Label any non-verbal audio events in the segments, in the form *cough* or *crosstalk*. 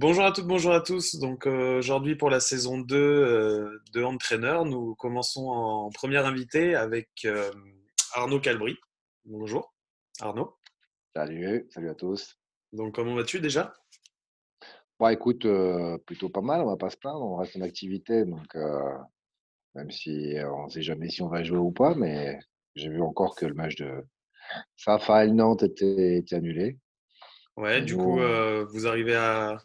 Bonjour à toutes, bonjour à tous. Donc euh, aujourd'hui pour la saison 2 euh, de Entraîneur, nous commençons en première invité avec euh, Arnaud Calbry. Bonjour Arnaud. Salut, salut à tous. Donc comment vas-tu déjà? Bon écoute, plutôt pas mal, on va pas se plaindre, on reste en activité, donc même si on ne sait jamais si on va jouer ou pas, mais j'ai vu encore que le match de Safael Nantes était, était annulé. Ouais, du coup, vous arrivez à,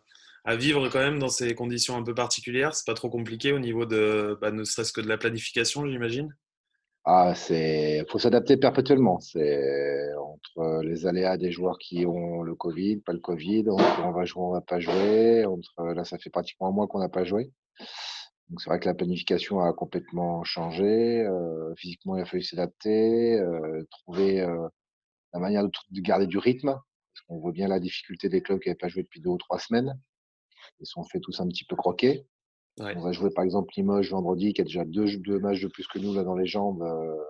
à vivre quand même dans ces conditions un peu particulières C'est pas trop compliqué au niveau de, bah, ne serait-ce que de la planification, j'imagine ah, c'est, faut s'adapter perpétuellement. C'est entre les aléas des joueurs qui ont le Covid, pas le Covid, entre on va jouer, on va pas jouer. Entre là, ça fait pratiquement un mois qu'on n'a pas joué. Donc c'est vrai que la planification a complètement changé. Euh, physiquement, il a fallu s'adapter, euh, trouver euh, la manière de, de, garder du rythme, parce qu'on voit bien la difficulté des clubs qui n'avaient pas joué depuis deux ou trois semaines. Ils sont fait tous un petit peu croquer. On va jouer par exemple Limoges vendredi, qui a déjà deux, deux matchs de plus que nous là dans les jambes euh,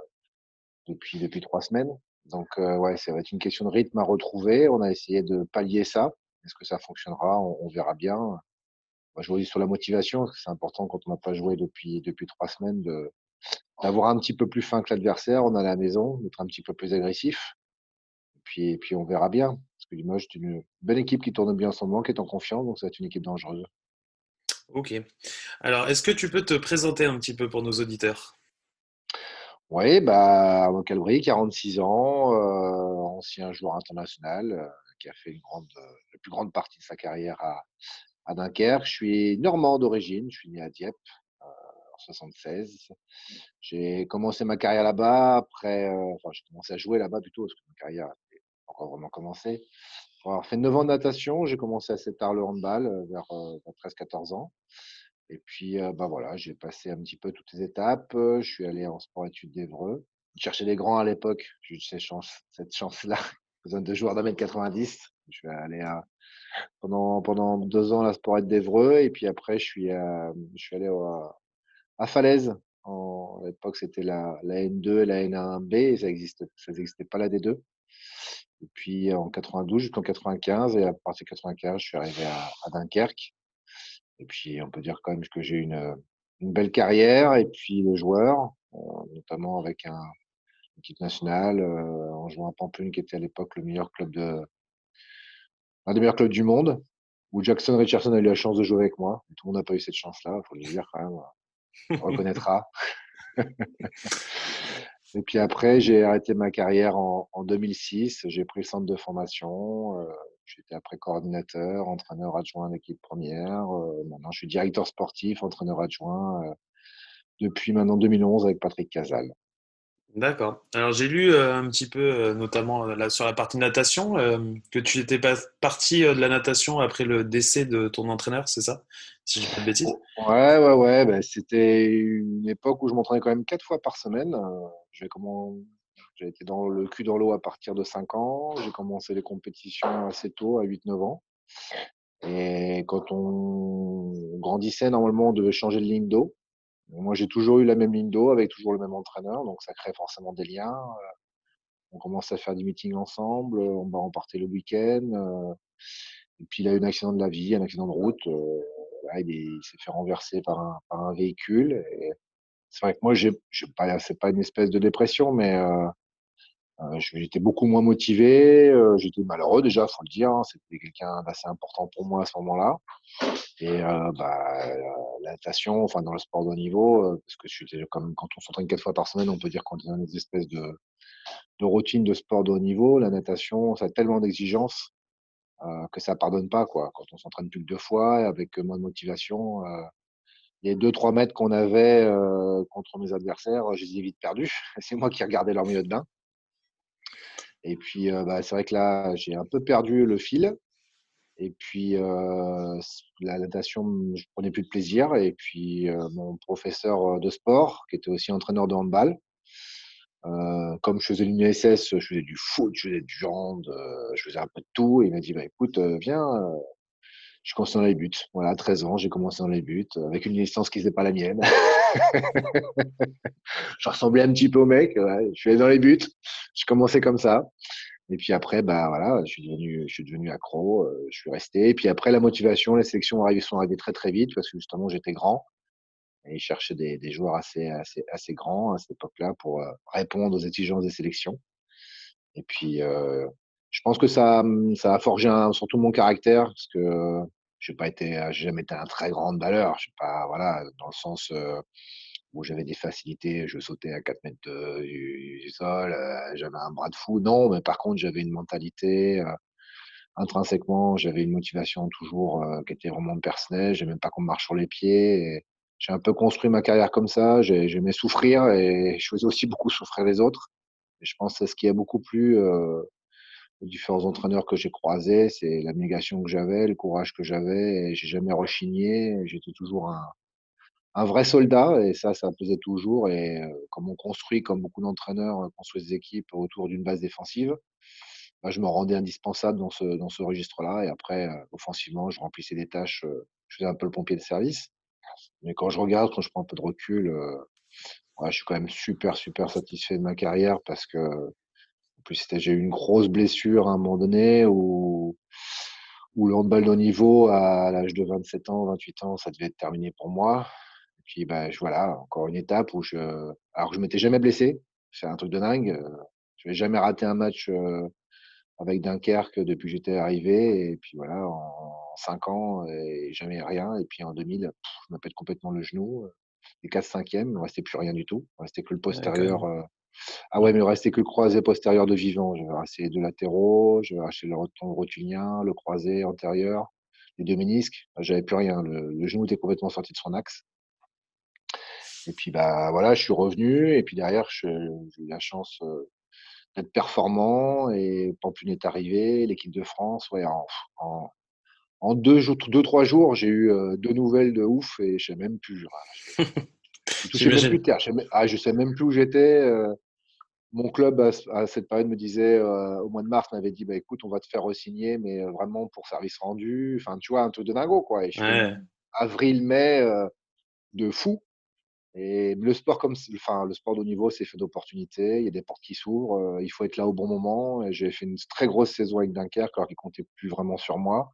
depuis, depuis trois semaines. Donc euh, ouais, ça va être une question de rythme à retrouver. On a essayé de pallier ça. Est-ce que ça fonctionnera? On, verra bien. Moi, je vous sur la motivation, c'est important quand on n'a pas joué depuis, depuis trois semaines de, d'avoir un petit peu plus fin que l'adversaire. On a la maison, d'être un petit peu plus agressif. Puis, et puis on verra bien. Parce que Limoges, c'est une belle équipe qui tourne bien en ce moment, qui est en confiance, donc ça va être une équipe dangereuse. Ok. Alors, est-ce que tu peux te présenter un petit peu pour nos auditeurs? Oui, bah, Calbry, 46 ans, euh, ancien joueur international, euh, qui a fait une grande, la plus grande partie de sa carrière à, à Dunkerque. Je suis normand d'origine, je suis né à Dieppe euh, en 76. J'ai commencé ma carrière là-bas, après, enfin, j'ai commencé à jouer là-bas plutôt, parce que ma carrière encore vraiment commencé. Pour avoir fait 9 ans de natation, j'ai commencé assez tard le handball, euh, vers, 13-14 euh, ans. Et puis, euh, bah voilà, j'ai passé un petit peu toutes les étapes. Je suis allé en sport-études d'Evreux. Chercher des grands à l'époque, j'ai eu cette chance, cette chance-là, *laughs* besoin de joueurs d'un mètre 90. Je suis allé pendant, pendant deux ans à la sport d'Evreux. Et puis après, je suis, je suis allé à, à Falaise. À l'époque, c'était la, la N2 et la N1B. Et ça n'existait ça existait pas la D2. Et puis en 92 jusqu'en 95, et à partir de 95, je suis arrivé à, Dunkerque. Et puis on peut dire quand même que j'ai une, une belle carrière. Et puis le joueur, euh, notamment avec un, une équipe nationale, euh, en jouant à Pamplune, qui était à l'époque le meilleur club du monde, où Jackson Richardson a eu la chance de jouer avec moi. tout le monde n'a pas eu cette chance-là, il faut le dire quand même. On reconnaîtra. *laughs* Et puis après, j'ai arrêté ma carrière en, en 2006. J'ai pris le centre de formation. Euh, J'étais après coordinateur, entraîneur adjoint d'équipe première. Euh, maintenant, je suis directeur sportif, entraîneur adjoint euh, depuis maintenant 2011 avec Patrick Casal. D'accord. Alors j'ai lu euh, un petit peu, euh, notamment euh, sur la partie natation, que tu étais pas parti de la natation après le décès de ton entraîneur, c'est ça? Si je dis pas de bêtises. Ouais, ouais, ouais. Ben, c'était une époque où je m'entraînais quand même quatre fois par semaine. J'ai comment... Été dans le cul dans l'eau à partir de 5 ans. J'ai commencé les compétitions assez tôt, à 8-9 ans. Et quand on grandissait, normalement, on devait changer de ligne d'eau. Moi, j'ai toujours eu la même ligne d'eau avec toujours le même entraîneur, donc ça crée forcément des liens. Euh, on commence à faire des meetings ensemble, on, va en partir le week-end. Euh, et puis, il a eu un accident de la vie, un accident de route. Euh, il, s'est fait renverser par un, véhicule. C'est vrai que moi, j'ai, pas, c'est pas une espèce de dépression, mais euh, j'étais beaucoup moins motivé, euh, j'étais malheureux déjà, faut le dire. Hein, c'était quelqu'un d'assez important pour moi à ce moment-là. Et euh, bah, la natation, enfin dans le sport de haut niveau, parce que quand on s'entraîne quatre fois par semaine, on peut dire qu'on est dans une espèce de, de routine de sport de haut niveau. La natation, ça a tellement d'exigences que ça pardonne pas quoi. Quand on s'entraîne plus que deux fois avec moins de motivation, les deux trois mètres qu'on avait contre mes adversaires, je les ai vite perdus. *laughs* C'est moi qui regardais leur milieu de bain. Et puis, bah, c'est vrai que là, j'ai un peu perdu le fil. Et puis, euh, la natation, je prenais plus de plaisir. Et puis, euh, mon professeur de sport, qui était aussi entraîneur de handball, euh, comme je faisais l'UNSS, je faisais du foot, je faisais du hand, je faisais un peu de tout. Et il m'a dit, bah, écoute, viens, je commençais dans les buts. Voilà, à 13 ans, j'ai commencé dans les buts, avec une licence qui n'était pas la mienne. *laughs* je ressemblais un petit peu au mec. Je suis allé dans les buts. Je commençais comme ça. Et puis après, bah voilà, je suis devenu, accro. Euh, je suis resté. Et puis après, la motivation, les sélections sont arrivées très très vite parce que justement, j'étais grand. Et ils cherchaient des, joueurs assez, assez, assez grands à cette époque-là pour euh, répondre aux exigences des sélections. Et puis, euh, je pense que ça, ça a forgé un, surtout mon caractère parce que je n'ai pas été, j'ai jamais été un très grand valeur. Je sais pas, voilà, dans le sens euh, où j'avais des facilités, je sautais à 4 mètres du, sol, euh, j'avais un bras de fou. Non, mais par contre, j'avais une mentalité. Euh, intrinsèquement, j'avais une motivation toujours qui était vraiment personnelle. J'aimais pas qu'on me marche sur les pieds. J'ai un peu construit ma carrière comme ça. J'aimais souffrir et je faisais aussi beaucoup souffrir les autres. Et je pense que c'est ce qui a beaucoup plu différents entraîneurs que j'ai croisés, c'est l'abnégation que j'avais, le courage que j'avais, j'ai jamais rechigné. J'étais toujours un, vrai soldat, et ça, ça me plaisait toujours. Et euh, comme on construit, comme beaucoup d'entraîneurs euh, construisent des équipes autour d'une base défensive, bah, je me rendais indispensable dans ce, dans ce registre-là. Et après, euh, offensivement, je remplissais des tâches, je faisais un peu le pompier de service. Mais quand je regarde, quand je prends un peu de recul, je suis quand même super, super satisfait de ma carrière parce que plus, j'ai eu une grosse blessure à un moment donné où, où le handball de niveau, à l'âge de 27 ans, 28 ans, ça devait être terminé pour moi. Et puis, bah, voilà, encore une étape où je. Alors, je m'étais jamais blessé. C'est un truc de dingue. Je n'avais jamais raté un match euh, avec Dunkerque depuis que j'étais arrivé. Et puis voilà, en 5 ans, et jamais rien. Et puis en 2000, je m'appelle complètement le genou. Les 4-5e, il ne restait plus rien du tout. Il ne restait que le postérieur. Ah ouais, mais il restait que le croisé postérieur de vivant. J'avais resté deux latéraux, j'avais racheté le rotulien, le croisé antérieur, les deux ménisques. J'avais plus rien. Le, genou était complètement sorti de son axe. Et puis bah voilà, je suis revenu. Et puis derrière, j'ai eu la chance euh, d'être performant. Et Pampelune est arrivé, l'équipe de France. Ouais, en, en, deux, deux, trois jours, j'ai eu euh, deux nouvelles de ouf et je sais même plus. *laughs* Je sais même plus terre. Je sais, ah, sais même plus où j'étais. Euh, mon club, à, cette période, me disait, euh, au mois de mars, m'avait dit, bah, écoute, on va te faire re-signer, mais euh, vraiment pour service rendu. Enfin, tu vois, un truc de dingo, quoi. avril, mai, de fou. Et le sport, comme, enfin, le sport de haut niveau, c'est fait d'opportunités. Il y a des portes qui s'ouvrent. il faut être là au bon moment. J'ai fait une très grosse saison avec Dunkerque, alors qu'il comptait plus vraiment sur moi.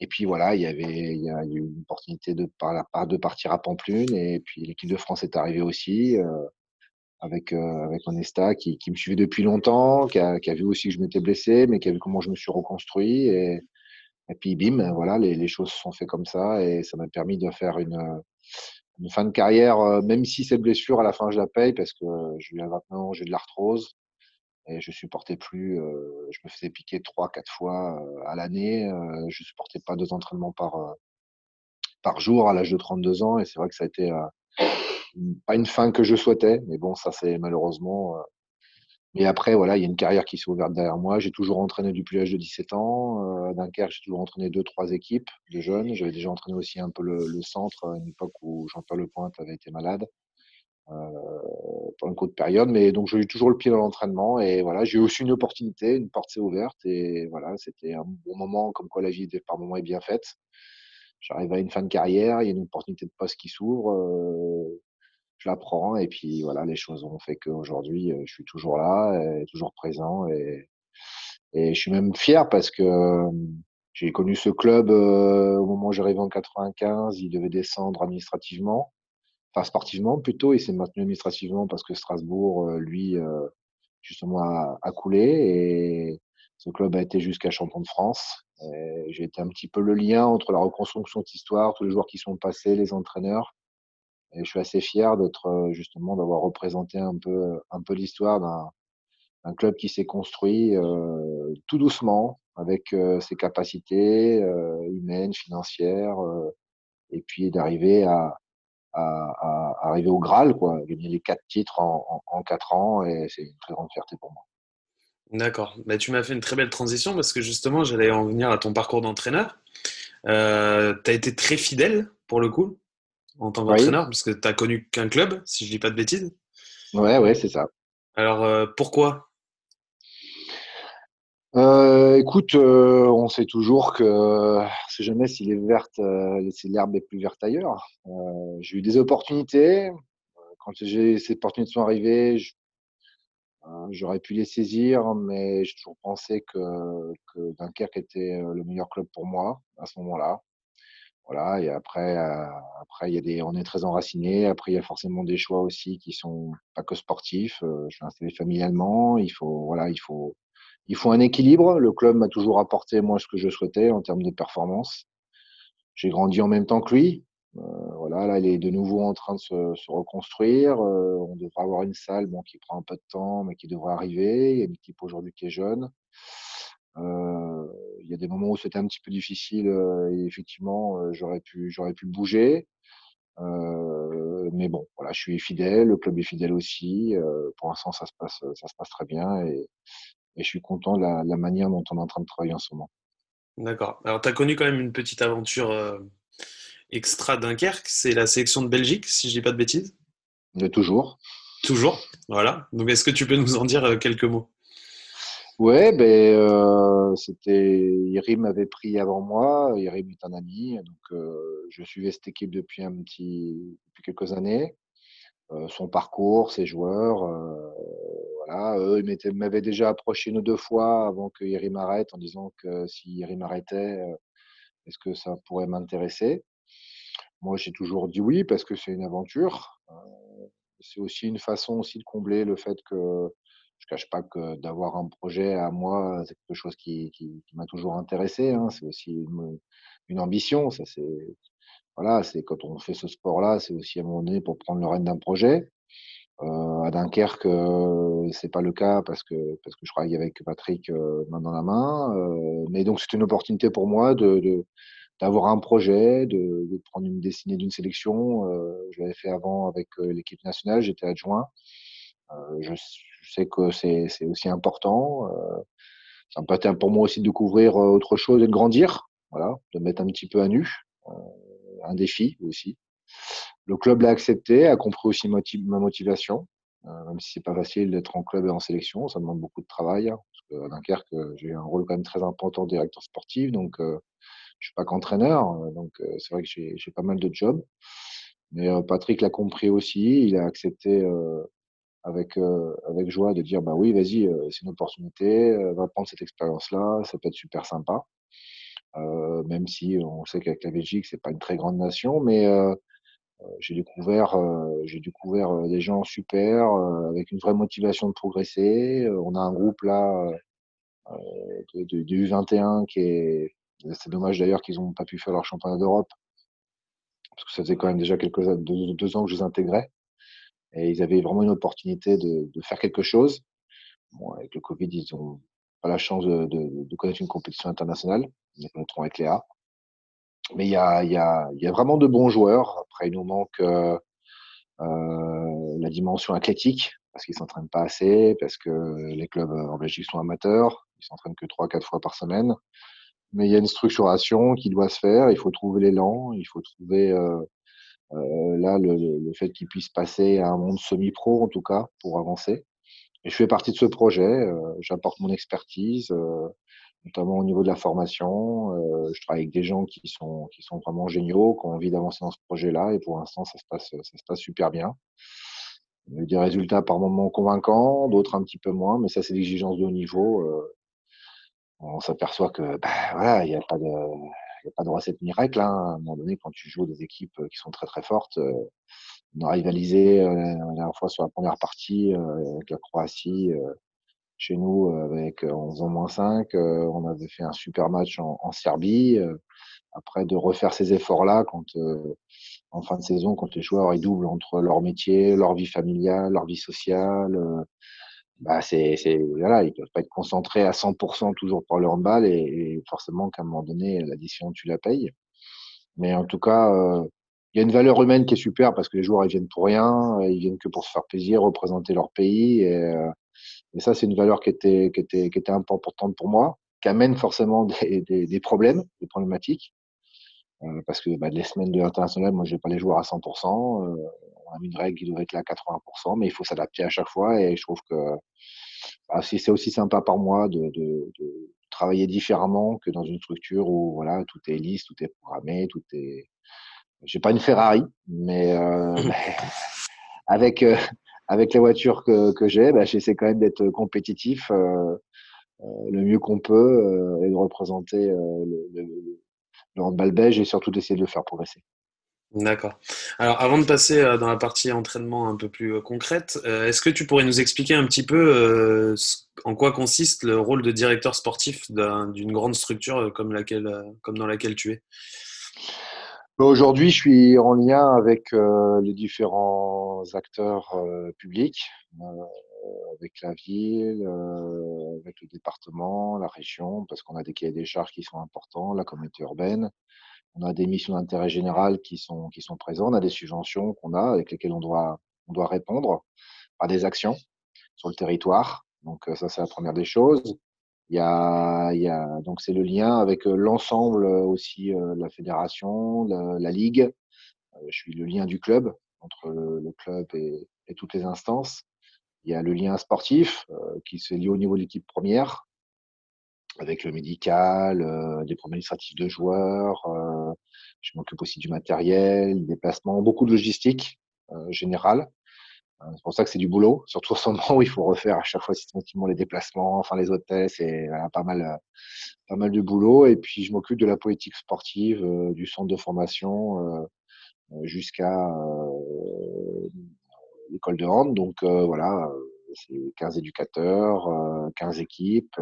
Et puis voilà, il y avait il y a eu une opportunité de, de partir à Pamplune. Et puis l'équipe de France est arrivée aussi euh, avec, euh, avec Onesta qui, qui, me suivait depuis longtemps, qui a, qui a, vu aussi que je m'étais blessé, mais qui a vu comment je me suis reconstruit. Et, et puis bim, voilà, les, les, choses se sont faites comme ça. Et ça m'a permis de faire une, une fin de carrière, euh, même si cette blessure, à la fin, je la paye parce que j'ai eu 29 ans, j'ai de l'arthrose et je supportais plus. Euh, je me faisais piquer trois, quatre fois euh, à l'année. Euh, je supportais pas deux entraînements par par jour à l'âge de 32 ans. Et c'est vrai que ça a été pas une fin que je souhaitais, mais bon, ça c'est malheureusement. Mais après, voilà, il y a une carrière qui s'est ouverte derrière moi. J'ai toujours entraîné depuis l'âge de 17 ans. à Dunkerque, j'ai toujours entraîné deux, trois équipes de jeunes. J'avais déjà entraîné aussi un peu le, le centre à une époque où Jean-Pierre Lepointe avait été malade. Euh, pendant une courte période. Mais donc, j'ai eu toujours le pied dans l'entraînement. Et voilà, j'ai eu aussi une opportunité, une porte s'est ouverte. Et voilà, c'était un bon moment, comme quoi la vie par moments est bien faite. J'arrive à une fin de carrière, il y a une opportunité de poste qui s'ouvre. Euh, je la prends. Et puis voilà, les choses ont fait qu'aujourd'hui, euh, je suis toujours là, et toujours présent. Et, et je suis même fier parce que j'ai connu ce club au moment où j'arrivais en 95. Il devait descendre administrativement sportivement plutôt, il s'est maintenu administrativement parce que Strasbourg, euh, lui, euh, justement, a, coulé et ce club a été jusqu'à champion de France. J'ai été un petit peu le lien entre la reconstruction de histoire, tous les joueurs qui sont passés, les entraîneurs. Et je suis assez fier d'être euh, justement d'avoir représenté un peu, un peu l'histoire d'un club qui s'est construit tout doucement avec ses capacités humaines, financières, et puis d'arriver à, à, arriver au Graal, quoi, gagner les quatre titres en, en, quatre ans, et c'est une très grande fierté pour moi. D'accord. Bah, tu m'as fait une très belle transition parce que justement, j'allais en venir à ton parcours d'entraîneur. Euh, tu as été très fidèle pour le coup en tant qu'entraîneur parce que tu n'as connu qu'un club, si je dis pas de bêtises. Ouais, ouais, c'est ça. Alors euh, pourquoi? Euh, écoute, on sait toujours que c'est jamais si les vertes, si l'herbe est plus verte ailleurs. j'ai eu des opportunités. Quand j'ai ces opportunités sont arrivées, Hein, j'aurais pu les saisir, mais j'ai toujours pensé que, que, Dunkerque était le meilleur club pour moi à ce moment-là. Voilà, et après, après il y a des, on est très enraciné. Après, il y a forcément des choix aussi qui sont pas que sportifs. je suis installé familialement. Il faut, voilà, il faut, il faut un équilibre. Le club m'a toujours apporté moi ce que je souhaitais en termes de performance. J'ai grandi en même temps que lui. Euh, voilà, là, il est de nouveau en train de se, reconstruire. Euh, on devrait avoir une salle bon, qui prend un peu de temps, mais qui devrait arriver. Il y a une équipe aujourd'hui qui est jeune. Euh, il y a des moments où c'était un petit peu difficile et effectivement, j'aurais pu, j'aurais pu bouger. mais bon, voilà, je suis fidèle, le club est fidèle aussi. pour l'instant, ça se passe, ça se passe très bien je suis content de la, la, manière dont on est en train de travailler en ce moment. D'accord. Alors, tu as connu quand même une petite aventure extra Dunkerque, c'est la sélection de Belgique, si je dis pas de bêtises? De toujours. Toujours, voilà. Donc est-ce que tu peux nous en dire euh, quelques mots? Ouais, ben euh, c'était Irim m'avait pris avant moi. Irim est un ami, donc euh, je suivais cette équipe depuis un petit depuis quelques années. son parcours, ses joueurs, Eux, ils m'avaient déjà approché une ou deux fois avant que Irim arrête en disant que si Irim arrêtait, est-ce que ça pourrait m'intéresser? Moi, j'ai toujours dit oui parce que c'est une aventure. c'est aussi une façon aussi de combler le fait que je cache pas que d'avoir un projet à moi, c'est quelque chose qui, m'a toujours intéressé. Hein. C'est aussi une, ambition. Ça, c'est voilà, quand on fait ce sport-là, c'est aussi à un moment donné pour prendre le règne d'un projet. Euh, à Dunkerque, euh, c'est pas le cas parce que parce que je travaille avec Patrick main dans la main. mais donc c'est une opportunité pour moi de, d'avoir un projet, de, de, prendre une dessinée d'une sélection. Euh, je l'avais fait avant avec euh, l'équipe nationale, j'étais adjoint. Euh, je, je, sais que c'est aussi important. Euh, ça peut être pour moi aussi de découvrir euh, autre chose et de grandir, voilà, de mettre un petit peu à nu. Euh, un défi aussi. Le club l'a accepté, a compris aussi ma motivation. même si c'est pas facile d'être en club et en sélection, ça demande beaucoup de travail. Hein, parce que à Dunkerque, j'ai un rôle quand même très important de directeur sportif, donc je suis pas qu'entraîneur, euh, donc euh, c'est vrai que j'ai pas mal de jobs. Mais euh, Patrick l'a compris aussi, il a accepté avec, avec joie de dire bah oui, vas-y, c'est une opportunité, va prendre cette expérience-là, ça peut être super sympa. même si on sait qu'avec la Belgique, c'est pas une très grande nation, mais j'ai découvert, j'ai découvert des gens super, avec une vraie motivation de progresser. on a un groupe là du U21 qui est, c'est dommage d'ailleurs qu'ils n'ont pas pu faire leur championnat d'Europe, parce que ça faisait quand même déjà quelques deux, ans que je les intégrais. Et ils avaient vraiment une opportunité de, de faire quelque chose. Bon, avec le Covid, ils n'ont pas la chance de, de, de, connaître une compétition internationale. Ils connaîtront avec Léa. Mais il y a, y, a, y a, vraiment de bons joueurs. Après, il nous manque euh, euh, la dimension athlétique, parce qu'ils s'entraînent pas assez, parce que les clubs en Belgique sont amateurs. Ils s'entraînent que trois, quatre fois par semaine mais il y a une structuration qui doit se faire. Il faut trouver l'élan, il faut trouver euh, euh, là le, le fait qu'il puisse passer à un monde semi-pro en tout cas pour avancer. Et je fais partie de ce projet. Euh, J'apporte mon expertise, euh, notamment au niveau de la formation. Euh, je travaille avec des gens qui sont vraiment géniaux, qui ont envie d'avancer dans ce projet-là. Et pour l'instant, ça se passe super bien. A des résultats par moments convaincants, d'autres un petit peu moins, mais ça c'est l'exigence de haut niveau. Euh, on s'aperçoit que bah, voilà, il n'y a pas de a recette miracle. Hein. À un moment donné, quand tu joues des équipes qui sont très très fortes, euh, on a rivalisé la dernière fois sur la première partie avec la Croatie chez nous avec en faisant moins 5. on avait fait un super match en, Serbie. après de refaire ces efforts-là quand en fin de saison, quand les joueurs ils doublent entre leur métier, leur vie familiale, leur vie sociale, bah c'est, voilà, ils peuvent pas être concentrés à 100% toujours pour le handball et, forcément qu'à un moment donné l'addition tu la payes. Mais en tout cas, euh, il y a une valeur humaine qui est super parce que les joueurs ils viennent pour rien, ils viennent que pour se faire plaisir, représenter leur pays et, euh, Et ça, c'est une valeur qui était, qui était, qui était importante pour moi, qui amène forcément des, *laughs* des, des problèmes, des problématiques. Euh, parce que bah, les semaines de l'international, moi, je vais pas les jouer à 100%. Euh, on a une règle qui devrait être là à 80%, mais il faut s'adapter à chaque fois. Et je trouve que bah, c'est aussi sympa par moi de, de, de, travailler différemment que dans une structure où voilà tout est lisse, tout est programmé, tout est. J'ai pas une Ferrari, mais euh, *laughs* *laughs* avec euh, avec la voiture que, que j'ai, bah, j'essaie quand même d'être compétitif euh, euh le mieux qu'on peut euh, et de représenter le, le, le handball belge et surtout d'essayer de le faire progresser. D'accord. Alors, avant de passer dans la partie entraînement un peu plus concrète, est-ce que tu pourrais nous expliquer un petit peu en quoi consiste le rôle de directeur sportif d'une grande structure comme, laquelle, comme dans laquelle tu es? Bah, Aujourd'hui, je suis en lien avec les différents acteurs publics, avec la ville, avec le département, la région, parce qu'on a des cahiers des charges qui sont importants, la communauté urbaine on a des missions d'intérêt général qui sont, présentes, on a des subventions qu'on a avec lesquelles on doit, on doit répondre par des actions sur le territoire. Donc ça, c'est la première des choses. Il y a, donc c'est le lien avec l'ensemble aussi de la fédération, la ligue. Je suis le lien du club entre le, club et, toutes les instances. Il y a le lien sportif qui se lie au niveau de l'équipe première avec le médical, euh, des problèmes administratifs de joueurs. Euh, je m'occupe aussi du matériel, des déplacements, beaucoup de logistique euh, générale. Euh, c'est pour ça que c'est du boulot, *laughs* surtout en ce moment où il faut refaire à chaque fois systématiquement les déplacements, enfin les hôtels, c'est pas mal, pas mal de boulot. Et puis je m'occupe de la politique sportive, du centre de formation jusqu'à l'école de hand. Donc voilà, c'est 15 éducateurs, 15 équipes.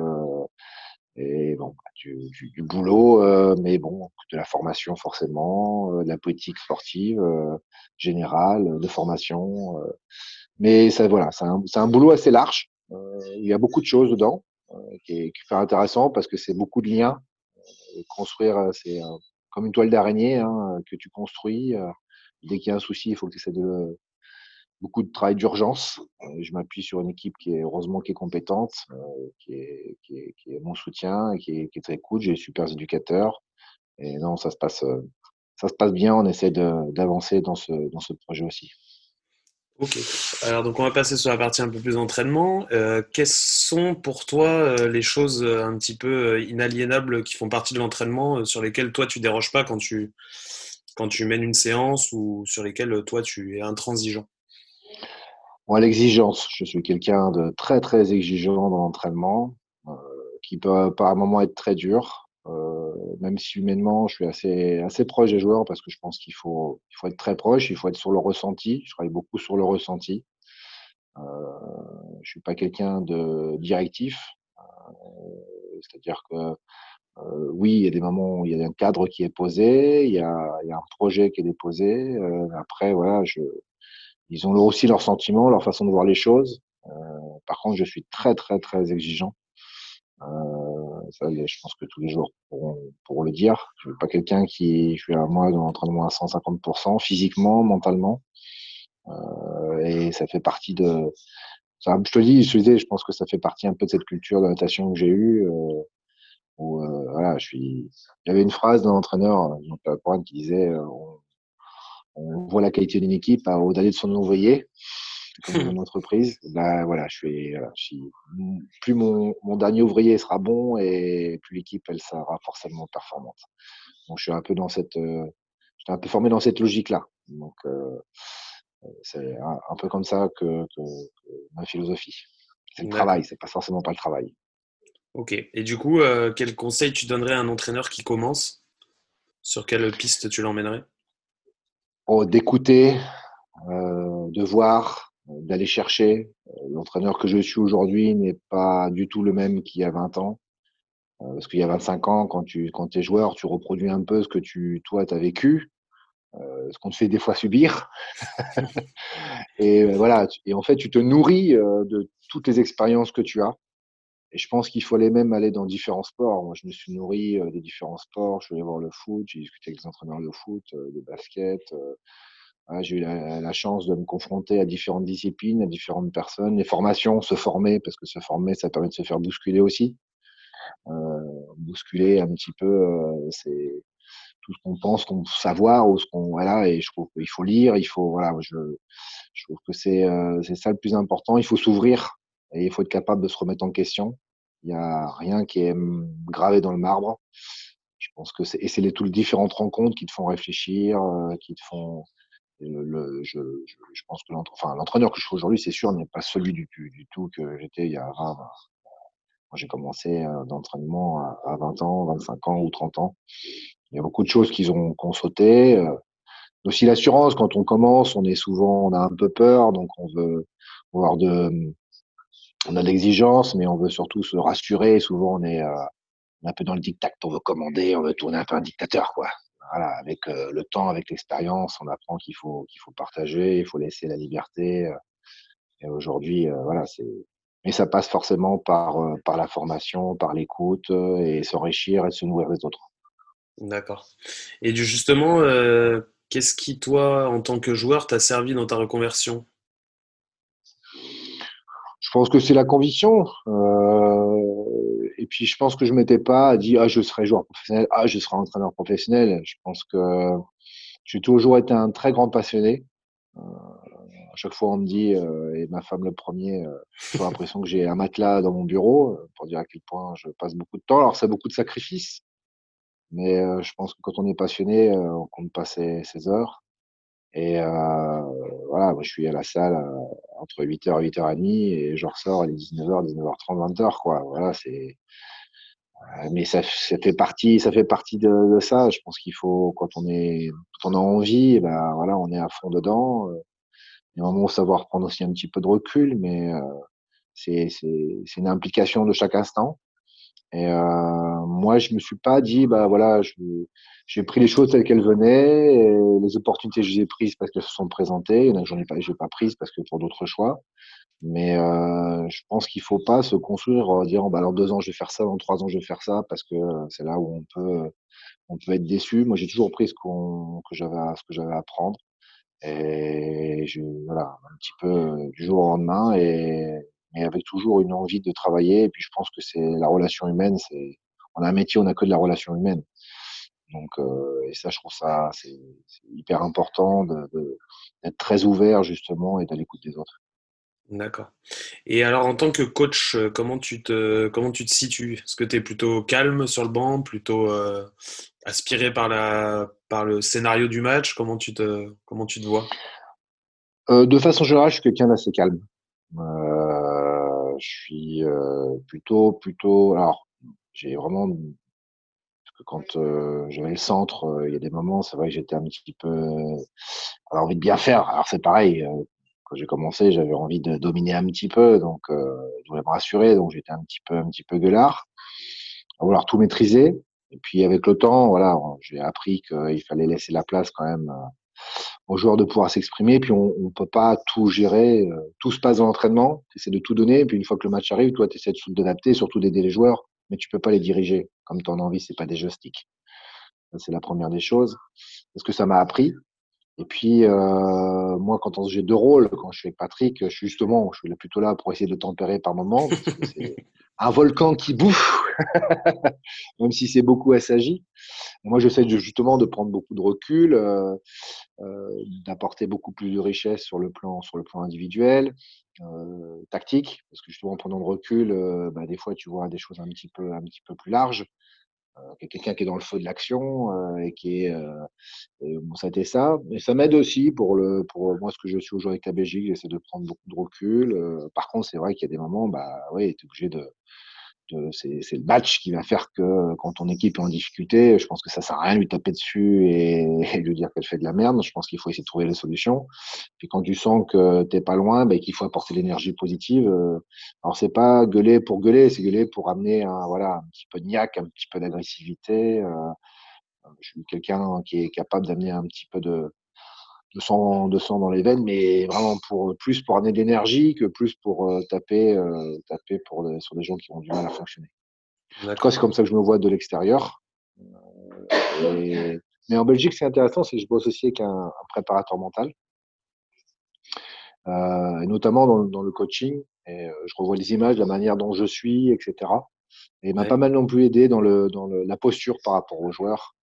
Et bon, bah, du, du, du boulot, euh, mais bon, de la formation forcément, euh, de la politique sportive euh, générale, de formation. Euh. mais ça, voilà, c'est un, un, boulot assez large. il y a beaucoup de choses dedans, qui est, est, intéressant parce que c'est beaucoup de liens. construire, c'est comme une toile d'araignée hein, que tu construis. dès qu'il y a un souci, il faut que tu essaies de, beaucoup de travail d'urgence. Euh, je m'appuie sur une équipe qui est heureusement qui est compétente, euh, qui, est, mon soutien et qui est, très cool. J'ai des super éducateurs. Et non, ça se passe, euh, ça se passe bien. On essaie d'avancer dans ce, dans ce projet aussi. Ok. Alors donc on va passer sur la partie un peu plus d'entraînement. Euh, quelles sont pour toi les choses un petit peu inaliénables qui font partie de l'entraînement, sur lesquelles toi tu déroges pas quand tu mènes une séance ou sur lesquelles toi tu es intransigeant? L'exigence. Je suis quelqu'un de très, très exigeant dans l'entraînement, euh, qui peut par moment être très dur. Euh, même si humainement, je suis assez, assez proche des joueurs parce que je pense qu'il faut, il faut être très proche, il faut être sur le ressenti. Je travaille beaucoup sur le ressenti. Euh, je suis pas quelqu'un de directif. Euh, c'est-à-dire que euh, oui, il y a des moments où il y a un cadre qui est posé, il y a, un projet qui est déposé. Après, voilà, ils ont aussi leurs sentiments, leur façon de voir les choses. Par contre, je suis très, très, très exigeant. Je pense que tous les jours pourront, pourront le dire. Je suis pas quelqu'un qui, je suis à moi dans l'entraînement à 150%, physiquement, mentalement. Euh, et ça fait partie de, je te dis, je je pense que ça fait partie un peu de cette culture de natation que j'ai eue. Euh, où, euh, une phrase d'un entraîneur, qui disait, euh, on, on voit la qualité d'une équipe au-delà de son ouvrier, comme une entreprise. Bah, voilà, je suis, voilà, je suis, plus mon, mon, dernier ouvrier sera bon et plus l'équipe elle sera forcément performante. Donc je suis un peu dans cette, euh, j'étais un peu formé dans cette logique-là. Donc euh, c'est un, un, peu comme ça que, que, que ma philosophie. C'est le travail, c'est pas forcément pas le travail. Ok. Et du coup, euh, quel conseil tu donnerais à un entraîneur qui commence? Sur quelle piste tu l'emmènerais? Oh, D'écouter, euh, de voir, d'aller chercher. L'entraîneur que je suis aujourd'hui n'est pas du tout le même qu'il y a 20 ans. Euh, parce qu'il y a 25 ans, quand tu quand es joueur, tu reproduis un peu ce que tu, toi, tu as vécu, euh, ce qu'on te fait des fois subir. *laughs* et voilà. Et en fait, tu te nourris de toutes les expériences que tu as. Et je pense qu'il faut aller même aller dans différents sports. Moi, je me suis nourri euh, des différents sports. Je suis allé voir le foot, j'ai discuté avec les entraîneurs de foot, euh, de basket, euh, j'ai eu la, chance de me confronter à différentes disciplines, à différentes personnes, les formations, se former, parce que se former, ça permet de se faire bousculer aussi. Euh, bousculer un petit peu, euh, c'est tout ce qu'on pense qu'on savoir ou ce qu'on voilà et je trouve qu'il faut lire il faut voilà je, je trouve que c'est euh, c'est ça le plus important. Il faut s'ouvrir et il faut être capable de se remettre en question. Il n'y a rien qui est gravé dans le marbre. Je pense que c'est et c'est les toutes les différentes rencontres qui te font réfléchir euh, qui te font le, je, je, pense que l'entraîneur que je suis aujourd'hui c'est sûr n'est pas celui du, du, tout que j'étais il y a 20, j'ai commencé euh, d'entraînement à 20 ans, 25 ans ou 30 ans. Il y a beaucoup de choses qu'ils ont, qu'on sauté. Euh. Aussi l'assurance, quand on commence, on est souvent, on a un peu peur, donc on veut avoir de, on a de l'exigence, mais on veut surtout se rassurer. Souvent, on est, euh, un peu dans le dictat, on veut commander, on veut tourner un peu un dictateur, quoi. Voilà, avec le temps, avec l'expérience, on apprend qu'il faut qu'il faut partager, il faut laisser la liberté. Et aujourd'hui, voilà, c'est mais ça passe forcément par, euh, par la formation, par l'écoute euh, et s'enrichir et se nourrir des autres. D'accord. Et justement, euh, qu'est-ce qui, toi, en tant que joueur, t'a servi dans ta reconversion? Je pense que c'est la conviction. Et puis, je pense que je m'étais pas dit Ah, je serai joueur professionnel, ah, je serai entraîneur professionnel. Je pense que j'ai toujours été un très grand passionné à chaque fois, on me dit, euh, et ma femme le premier, euh, j'ai l'impression que j'ai un matelas dans mon bureau euh, pour dire à quel point je passe beaucoup de temps. Alors, c'est beaucoup de sacrifices, mais je pense que quand on est passionné, on compte pas ses, heures. Et voilà, moi, je suis à la salle entre 8h et 8h30 et je ressors à 19h, 19h30, 20h, quoi. Voilà, c'est. Mais ça, fait partie, ça fait partie de, ça. Je pense qu'il faut, quand on est, quand on a envie, ben voilà, on est à fond dedans. Il y a un moment où savoir prendre aussi un petit peu de recul, mais euh, c'est une implication de chaque instant. Et euh, moi, je me suis pas dit, bah voilà, j'ai pris les choses telles qu'elles venaient, les opportunités je les ai prises parce qu'elles se sont présentées, il y en j'en ai pas, j'ai pas prises parce que pour d'autres choix. Mais euh, je pense qu'il faut pas se construire en disant, bah dans deux ans je vais faire ça, dans trois ans je vais faire ça, parce que c'est là où on peut, on peut être déçu. Moi, j'ai toujours pris ce qu'on, que j'avais, ce que j'avais à apprendre. Et je, voilà, un petit peu du jour au lendemain, et, mais avec toujours une envie de travailler. Et puis je pense que c'est la relation humaine, c'est, on a un métier, on n'a que de la relation humaine. Donc, euh, et ça, je trouve ça, c'est, hyper important de, d'être très ouvert justement et d'aller écouter des autres. D'accord. Et alors, en tant que coach, euh, comment tu te, comment tu te situes? Est-ce que tu es plutôt calme sur le banc, plutôt euh, aspiré par, la, par le scénario du match? Comment tu te, comment tu te vois? Euh, De façon générale, je suis quelqu'un d'assez calme. Je suis plutôt, plutôt. Alors, j'ai vraiment. Parce que quand j'avais le centre, il y a des moments, c'est vrai que j'étais un petit peu. envie de bien faire. Alors, c'est pareil quand j'ai commencé, j'avais envie de dominer un petit peu, donc euh, je voulais me rassurer, donc j'étais un petit peu, un petit peu gueulard, à vouloir tout maîtriser. Et puis avec le temps, voilà, j'ai appris qu'il fallait laisser la place quand même aux joueurs de pouvoir s'exprimer. Puis on ne peut pas tout gérer, euh, tout se passe dans l'entraînement. Tu essaies de tout donner, puis une fois que le match arrive, toi, tu essaies de t'adapter, surtout d'aider les joueurs, mais tu peux pas les diriger comme tu en as envie. C'est pas des joysticks. C'est la première des choses. Parce que ça m'a appris. Et puis, euh, moi, quand j'ai deux rôles, quand je suis avec Patrick, je suis justement, je suis plutôt là pour essayer de tempérer par moment. C'est un volcan qui bouffe, *laughs* même si c'est beaucoup assagi. Moi, j'essaie justement de prendre beaucoup de recul, euh, euh, d'apporter beaucoup plus de richesse sur le plan, sur le plan individuel, euh, tactique, parce que justement, en prenant de recul, euh, bah, des fois, tu vois des choses un petit peu, un petit peu plus larges. Euh, quelqu'un qui est dans le feu de l'action euh, et qui est euh, bon ça a été ça. Mais ça m'aide aussi pour le pour moi ce que je suis aujourd'hui avec la Belgique j'essaie de prendre beaucoup de recul par contre c'est vrai qu'il y a des moments bah oui tu es obligé de c'est le match qui va faire que quand ton équipe est en difficulté, je pense que ça sert à rien de lui taper dessus et, de lui dire qu'elle fait de la merde. Je pense qu'il faut essayer de trouver les solutions. Puis quand tu sens que t'es pas loin, ben, qu'il faut apporter l'énergie positive. Euh, alors c'est pas gueuler pour gueuler, c'est gueuler pour amener un, voilà, un petit peu de niaque, un petit peu d'agressivité. Euh, je suis quelqu'un qui est capable d'amener un petit peu de, de sang, de sang dans les veines, mais vraiment pour plus pour amener de l'énergie que plus pour euh, taper, euh, taper pour sur des gens qui ont du mal à fonctionner. En tout cas, c'est comme ça que je me vois de l'extérieur. Euh, et Mais en Belgique, c'est intéressant, c'est que je bosse aussi avec un, préparateur mental, euh, et notamment dans, le coaching. Et je revois les images, la manière dont je suis, etc. Et il m'a pas mal non plus aidé dans, le, dans la posture par rapport aux joueurs.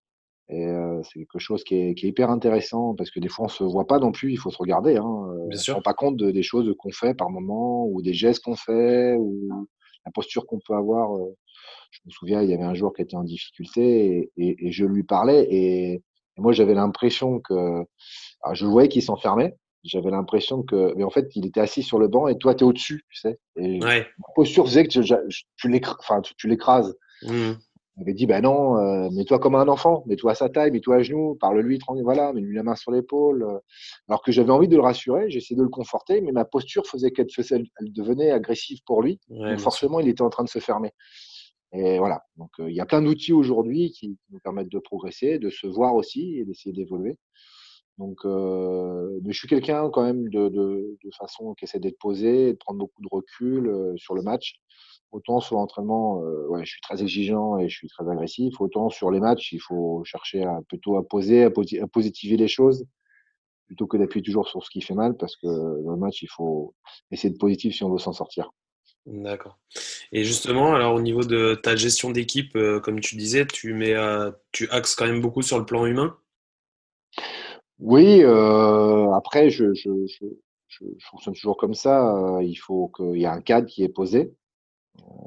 Et c'est quelque chose qui est, hyper intéressant parce que des fois, on se voit pas non plus, il faut se regarder. Hein. on ne se rend pas compte des choses qu'on fait par moment ou des gestes qu'on fait ou la posture qu'on peut avoir. Je me souviens, il y avait un joueur qui était en difficulté et, je lui parlais et, moi, j'avais l'impression que. je voyais qu'il s'enfermait. J'avais l'impression que. Mais en fait, il était assis sur le banc et toi, tu es au-dessus, tu sais. Et ouais. La posture faisait que tu l'écrases. Mmh. Il avait dit, ben non, euh, mets-toi comme un enfant, mets-toi à sa taille, mets-toi à genoux, parle-lui, voilà, mets-lui la main sur l'épaule. Euh. Alors que j'avais envie de le rassurer, j'essayais de le conforter, mais ma posture faisait qu'elle elle devenait agressive pour lui. donc forcément, il était en train de se fermer. Et voilà. Donc, euh, il y a plein d'outils aujourd'hui qui nous permettent de progresser, de se voir aussi et d'essayer d'évoluer. Donc, mais je suis quelqu'un quand même de, de, façon qui essaie d'être posé, de prendre beaucoup de recul sur le match. Autant sur l'entraînement, euh, je suis très exigeant et je suis très agressif. Autant sur les matchs, il faut chercher à, plutôt à poser, à, positiver les choses plutôt que d'appuyer toujours sur ce qui fait mal parce que dans le match, il faut essayer de positif si on veut s'en sortir. D'accord. Et justement, alors au niveau de ta gestion d'équipe, euh, comme tu disais, tu mets, euh, tu axes quand même beaucoup sur le plan humain? Oui. après, je, je, je, je, fonctionne toujours comme ça. il faut qu'il y ait un cadre qui est posé.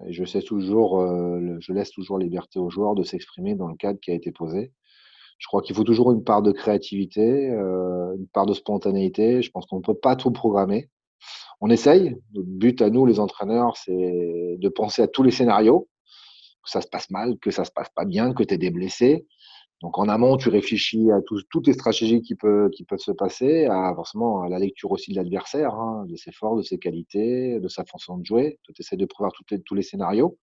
Et je, sais toujours, euh, je laisse toujours liberté aux joueurs de s'exprimer dans le cadre qui a été posé. Je crois qu'il faut toujours une part de créativité, euh, une part de spontanéité. Je pense qu'on ne peut pas tout programmer. On essaye. Notre but à nous, les entraîneurs, c'est de penser à tous les scénarios, que ça se passe mal, que ça se passe pas bien, que tu es des. Donc en amont, tu réfléchis à toutes les stratégies qui peuvent, se passer, à forcément à la lecture aussi de l'adversaire, hein, de ses forces, de ses qualités, de sa façon de jouer. Tu essaies de prévoir tous les scénarios,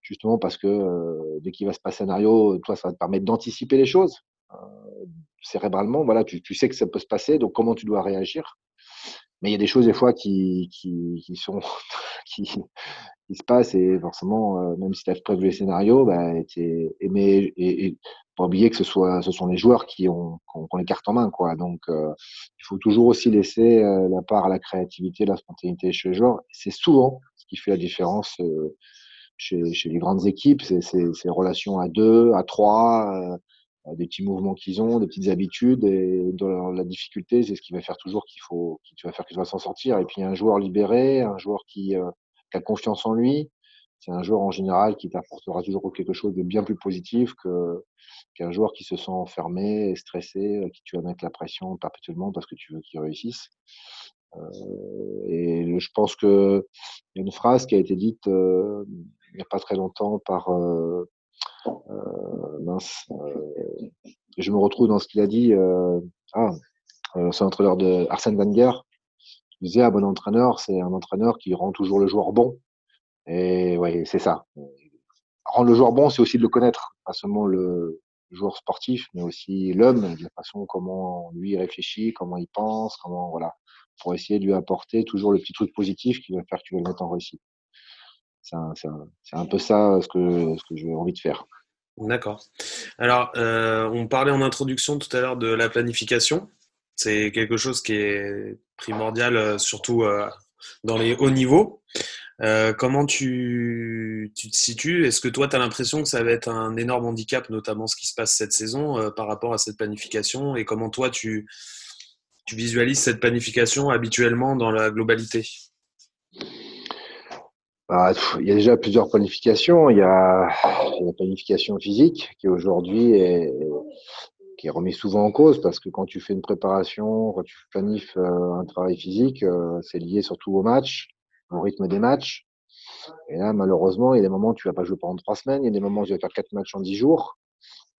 justement parce que euh, dès qu'il va se passer un scénario, toi, ça va te permettre d'anticiper les choses. Euh, cérébralement, voilà, tu, sais que ça peut se passer, donc comment tu dois réagir. Mais il y a des choses des fois qui, *laughs* se passent et forcément, euh, même si tu as prévu les scénarios, bah, mais, et, et, pas oublier que ce soit ce sont les joueurs qui ont, qui ont, les cartes en main quoi. Donc euh, il faut toujours aussi laisser euh, la part à la créativité la spontanéité chez les joueurs. C'est souvent ce qui fait la différence euh, chez, chez les grandes équipes. C'est ces relations à deux à trois des petits mouvements qu'ils ont des petites habitudes. Et dans la difficulté c'est ce qui va faire toujours qu'il faut qui va faire qu'il va s'en sortir. Et puis un joueur libéré un joueur qui, qui a confiance en lui c'est un joueur en général qui t'apportera toujours quelque chose de bien plus positif que qu'un joueur qui se sent enfermé, stressé, à qui tu vas mettre la pression perpétuellement parce que tu veux qu'il réussisse. Euh, et je pense que y a une phrase qui a été dite euh, il n'y a pas très longtemps par euh, mince, je me retrouve dans ce qu'il a dit. ah, c'est l'entraîneur de Arsène Wenger. Il disait un bon entraîneur, c'est un entraîneur qui rend toujours le joueur bon. Et oui, c'est ça. Rendre le joueur bon, c'est aussi de le connaître, pas seulement le, joueur sportif, mais aussi l'homme, de la façon comment lui réfléchit, comment il pense, comment voilà, pour essayer de lui apporter toujours le petit truc positif qui va faire que tu vas le mettre en réussite. C'est un, peu ça ce que, ce que j'ai envie de faire. D'accord. Alors, euh, on parlait en introduction tout à l'heure de la planification. C'est quelque chose qui est primordial, euh, surtout euh, dans les hauts niveaux. Euh, comment tu, te situes? Est-ce que toi, tu as l'impression que ça va être un énorme handicap, notamment ce qui se passe cette saison, euh, par rapport à cette planification? Et comment toi, tu, visualises cette planification habituellement dans la globalité? Bah, il y a déjà plusieurs planifications. Il y a la planification physique qui aujourd'hui est, qui est remise souvent en cause parce que quand tu fais une préparation, quand tu planifies euh, un travail physique, c'est lié surtout au match au rythme des matchs. Et là, malheureusement, il y a des moments où tu vas pas jouer pendant trois semaines, il y a des moments où tu vas faire quatre matchs en dix jours.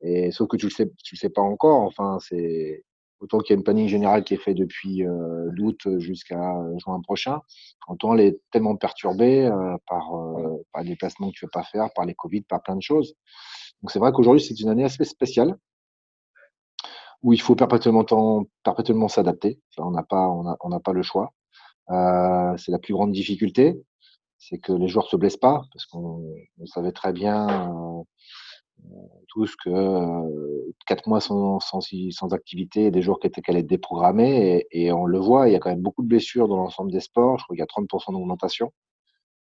Et sauf que tu le sais, tu le sais pas encore. Enfin, c'est autant qu'il y a une planning générale qui est faite depuis euh, jusqu'à juin prochain. Autant elle est tellement perturbée euh, par, euh, par les déplacements que tu ne veux pas faire, par les Covid, par plein de choses. Donc c'est vrai qu'aujourd'hui c'est une année assez spéciale où il faut perpétuellement, perpétuellement s'adapter. on n'a pas, on n'a pas le choix. Euh, c'est la plus grande difficulté, c'est que les joueurs se blessent pas, parce qu'on savait très bien euh, tous que quatre mois sans, sans, sans, activité, des jours qui étaient être déprogrammés, et, et, on le voit, il y a quand même beaucoup de blessures dans l'ensemble des sports. Je crois qu'il y a 30% d'augmentation,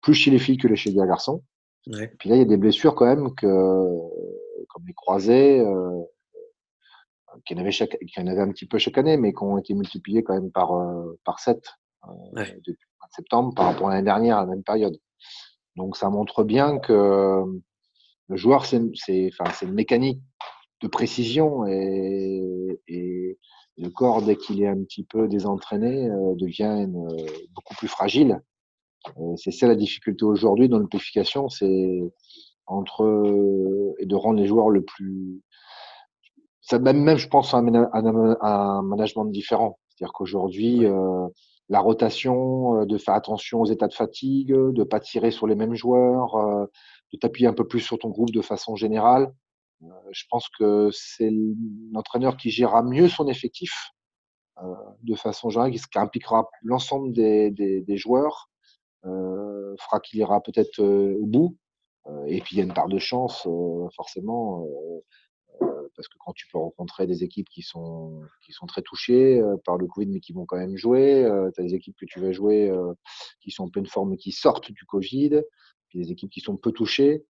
plus chez les filles que chez les garçons. Ouais. Et puis là, il y a des blessures quand même que, comme les croisés, euh, qui en avait chaque, qui en avait un petit peu chaque année, mais qui ont été multipliées quand même par euh, par 7 euh, ouais. depuis le mois de septembre par rapport à l'année dernière à la même période. Donc ça montre bien que le joueur, c'est enfin, une mécanique de précision et, et le corps, dès qu'il est un petit peu désentraîné, euh, devient une, beaucoup plus fragile. C'est ça la difficulté aujourd'hui dans l'amplification, c'est entre et de rendre les joueurs le plus. Ça même, même je pense, à un, un, management différent. C'est-à-dire qu'aujourd'hui, euh, la rotation, de faire attention aux états de fatigue, de pas tirer sur les mêmes joueurs, euh, de t'appuyer un peu plus sur ton groupe de façon générale. Euh, je pense que c'est l'entraîneur qui gérera mieux son effectif euh, de façon générale, qui impliquera l'ensemble des, des, des, joueurs, euh, fera qu'il ira peut-être au bout. et puis il y a une part de chance, forcément, parce que quand tu peux rencontrer des équipes qui sont, qui sont très touchées par le Covid, mais qui vont quand même jouer, tu as des équipes que tu vas jouer qui sont en pleine forme qui sortent du Covid, puis des équipes qui sont peu touchées.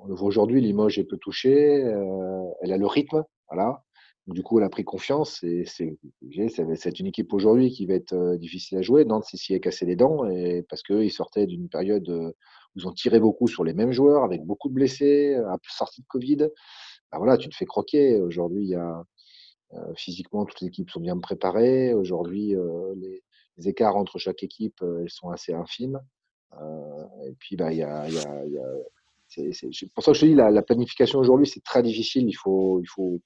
On le voit aujourd'hui, Limoges est peu touchée, elle a le rythme, voilà. Du coup, elle a pris confiance et c'est une équipe aujourd'hui qui va être difficile à jouer. Nantes s'y est cassé les dents et parce qu'ils sortaient d'une période où ils ont tiré beaucoup sur les mêmes joueurs avec beaucoup de blessés, sortie de Covid bah voilà, tu te fais croquer. Aujourd'hui, il y a, physiquement, toutes les équipes sont bien préparées. Aujourd'hui, les, écarts entre chaque équipe, elles sont assez infimes. et puis, bah, il y a, pour ça que je te dis, la, la planification aujourd'hui, c'est très difficile. Il faut, il faut,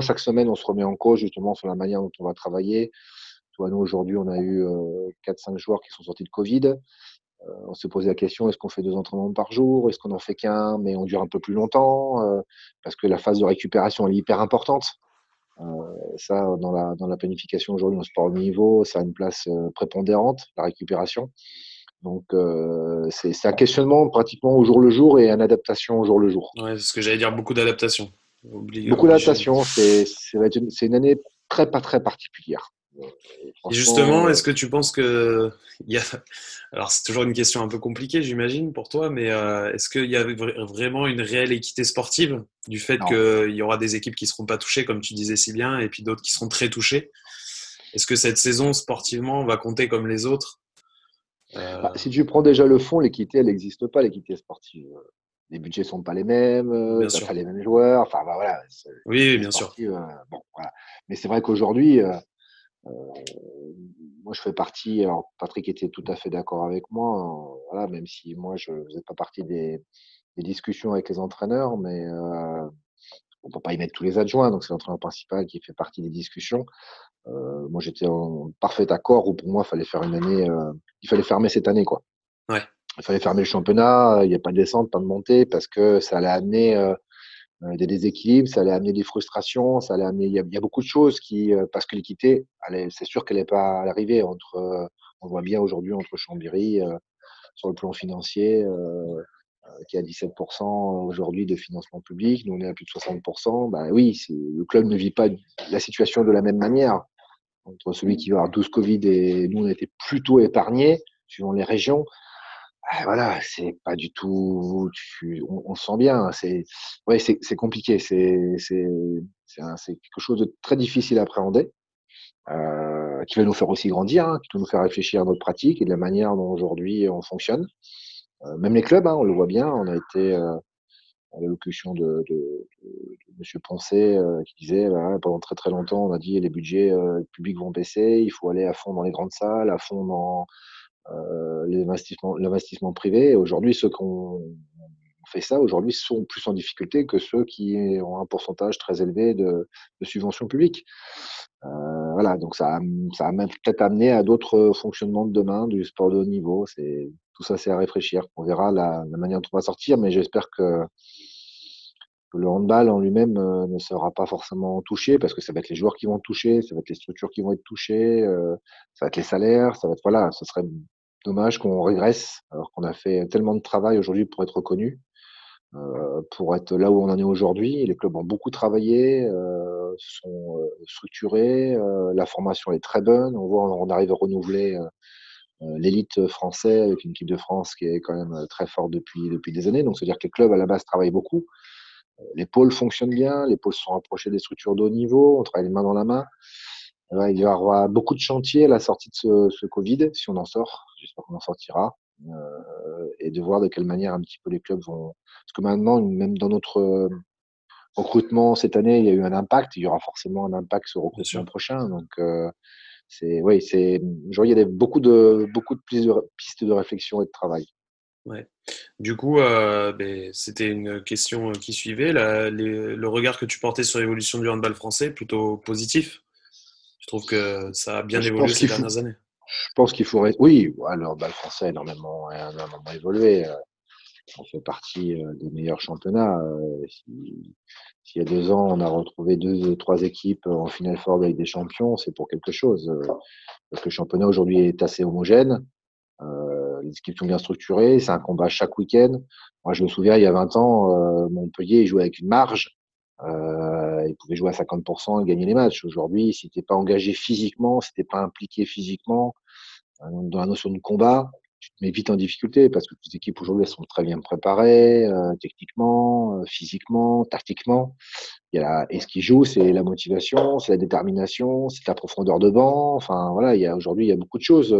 chaque semaine, on se remet en cause justement sur la manière dont on va travailler. Toi, nous, aujourd'hui, on a eu euh, 4-5 joueurs qui sont sortis de Covid. Euh, on s'est posé la question est-ce qu'on fait deux entraînements par jour? Est-ce qu'on en fait qu'un, mais on dure un peu plus longtemps? Euh, Parce que la phase de récupération est hyper importante. Euh, ça, dans la, dans la planification aujourd'hui, en sport de niveau, ça a une place prépondérante, la récupération. Donc, euh, c'est un questionnement pratiquement au jour le jour et une adaptation au jour le jour. Ouais, c'est ce que j'allais dire, beaucoup d'adaptation. Beaucoup d'adaptation. C'est une année très, pas très particulière. Et justement, est-ce que tu penses que y a... *laughs* alors c'est toujours une question un peu compliquée, j'imagine pour toi, mais euh, est-ce qu'il y a vraiment une réelle équité sportive du fait qu'il y aura des équipes qui seront pas touchées, comme tu disais si bien, et puis d'autres qui seront très touchées? Est-ce que cette saison sportivement va compter comme les autres? Euh... bah, Si tu prends déjà le fond, l'équité, elle n'existe pas, l'équité sportive. Les budgets sont pas les mêmes, bien sûr. pas les mêmes joueurs. Enfin, bah, voilà. Oui, bien sûr. Euh, bon, voilà. Mais c'est vrai qu'aujourd'hui euh, euh, moi, je fais partie. Alors, Patrick était tout à fait d'accord avec moi. Hein, voilà, même si moi, je ne faisais pas partie des, des, discussions avec les entraîneurs, mais euh, on peut pas y mettre tous les adjoints. Donc, c'est l'entraîneur principal qui fait partie des discussions. Euh, moi, j'étais en parfait accord où pour moi, il fallait faire une année. Euh, il fallait fermer cette année, quoi. Ouais. Il fallait fermer le championnat. Il n'y a pas de descente, pas de montée, parce que ça allait amener euh, euh, des déséquilibres, ça allait amener des frustrations, ça. Il y a, beaucoup de choses qui, euh, parce que l'équité, c'est sûr qu'elle n'est pas à l'arrivée. Entre, euh, on voit bien aujourd'hui entre Chambéry sur le plan financier, qui a 17% aujourd'hui de financement public, nous on est à plus de 60%. Bah oui, le club ne vit pas la situation de la même manière. Entre celui qui va avoir 12 Covid et nous on était plutôt épargnés, suivant les régions. Ah, voilà, c'est pas du tout. Tu, on, on, sent bien. C'est ouais, c'est compliqué. C'est quelque chose de très difficile à appréhender, euh, qui va nous faire aussi grandir, hein, qui va nous faire réfléchir à notre pratique et de la manière dont aujourd'hui on fonctionne. Euh, même les clubs, hein, on le voit bien. On a été euh, à l'allocution de, de, de, de Monsieur Poncet euh, qui disait bah, pendant très très longtemps, on a dit les budgets euh, publics vont baisser, il faut aller à fond dans les grandes salles, à fond dans euh, l'investissement privé. Aujourd'hui, ceux qui ont fait ça aujourd'hui sont plus en difficulté que ceux qui ont un pourcentage très élevé de, de subventions publiques. Euh, voilà, donc ça, ça a peut-être amené à d'autres fonctionnements de demain du sport de haut niveau. C'est tout ça, c'est à réfléchir. On verra la, la, manière dont on va sortir, mais j'espère que, le handball en lui-même euh, ne sera pas forcément touché parce que ça va être les joueurs qui vont touchés, ça va être les structures qui vont être touchées, euh, ça va être les salaires, ça va être voilà, ce serait dommage qu'on régresse alors qu'on a fait tellement de travail aujourd'hui pour être reconnu. pour être là où on en est aujourd'hui. Les clubs ont beaucoup travaillé, sont structurés, la formation est très bonne. On voit, on arrive à renouveler l'élite français avec une équipe de France qui est quand même très forte depuis, depuis des années. Donc, c'est-à-dire que les clubs à la base travaillent beaucoup. Les pôles fonctionnent bien, les pôles sont rapprochés des structures de haut niveau, on travaille les mains dans la main. Il y aura beaucoup de chantiers à la sortie de ce, Covid, si on en sort. J'espère qu'on en sortira. et de voir de quelle manière un petit peu les clubs vont. Parce que maintenant, même dans notre recrutement cette année, il y a eu un impact. Il y aura forcément un impact sur le recrutement prochain. Donc, c'est, oui, c'est, il y a beaucoup de, beaucoup de pistes de réflexion et de travail. Ouais. Du coup, euh, ben, c'était une question qui suivait. le regard que tu portais sur l'évolution du handball français, plutôt positif? Je trouve que ça a bien évolué ces dernières années. Je pense qu'il faudrait. Oui, le handball français a énormément, énormément évolué. Euh, on fait partie euh, des meilleurs championnats. S'il y a deux ans, on a retrouvé deux, trois équipes en finale Ford avec des champions, c'est pour quelque chose. Parce que le championnat aujourd'hui est assez homogène les équipes sont bien structurées, c'est un combat chaque week-end. Moi, je me souviens, il y a 20 ans, euh, Montpellier jouait avec une marge. Euh, il pouvait jouer à 50% et gagner les matchs. Aujourd'hui, si tu n'es pas engagé physiquement, si tu n'es pas impliqué physiquement euh, dans la notion de combat, tu te mets vite en difficulté parce que les équipes aujourd'hui sont très bien préparées, techniquement, physiquement, tactiquement. Il y a et ce qui joue, c'est la motivation, c'est la détermination, c'est la profondeur de banc. Enfin voilà, il y a aujourd'hui il y a beaucoup de choses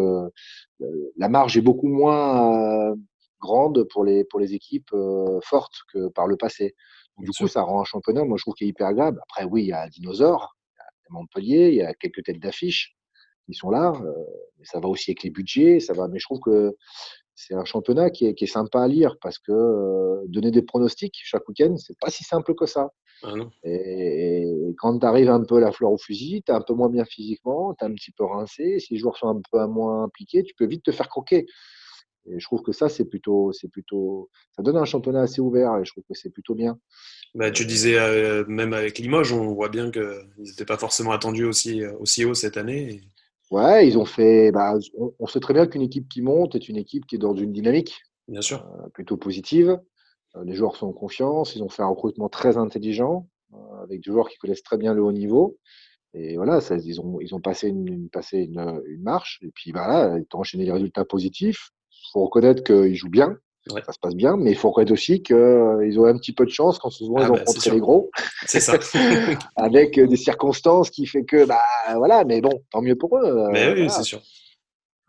la marge est beaucoup moins euh, grande pour les, pour les équipes euh, fortes que par le passé. Du coup, ça rend un championnat, moi, je trouve qu'il est hyper agréable. Après, oui, il y a Dinosaure, il y a Montpellier, il y a quelques têtes d'affiche qui sont là. Euh, mais ça va aussi avec les budgets, ça va. Mais je trouve que c'est un championnat qui est, qui est, sympa à lire parce que donner des pronostics chaque week-end, c'est pas si simple que ça. Ah et, quand tu arrives un peu la fleur au fusil, tu es un peu moins bien physiquement, tu es un petit peu rincé. Si les joueurs sont un peu moins impliqués, tu peux vite te faire croquer. Et je trouve que ça, c'est plutôt, c'est plutôt, ça donne un championnat assez ouvert et je trouve que c'est plutôt bien. Bah, tu disais, euh, même avec Limoges, on voit bien qu'ils n'étaient pas forcément attendus aussi, euh, aussi haut cette année. Ouais, ils ont fait. Bah, on, sait très bien qu'une équipe qui monte est une équipe qui est dans une dynamique. Bien sûr. Euh, plutôt positive. Euh, les joueurs sont en confiance, ils ont fait un recrutement très intelligent, avec des joueurs qui connaissent très bien le haut niveau. Et voilà, ça, ils, ont, ils ont passé, une, passé une, une, marche, et puis voilà, ils ont enchaîné les résultats positifs. Il faut reconnaître qu'ils jouent bien, ça se passe bien, mais il faut reconnaître aussi qu'ils ont un petit peu de chance quand souvent ah ils ont bah, rencontré les gros. *laughs* C'est ça. *laughs* avec des circonstances qui fait que, bah voilà, mais bon, tant mieux pour eux. Mais oui, c'est sûr.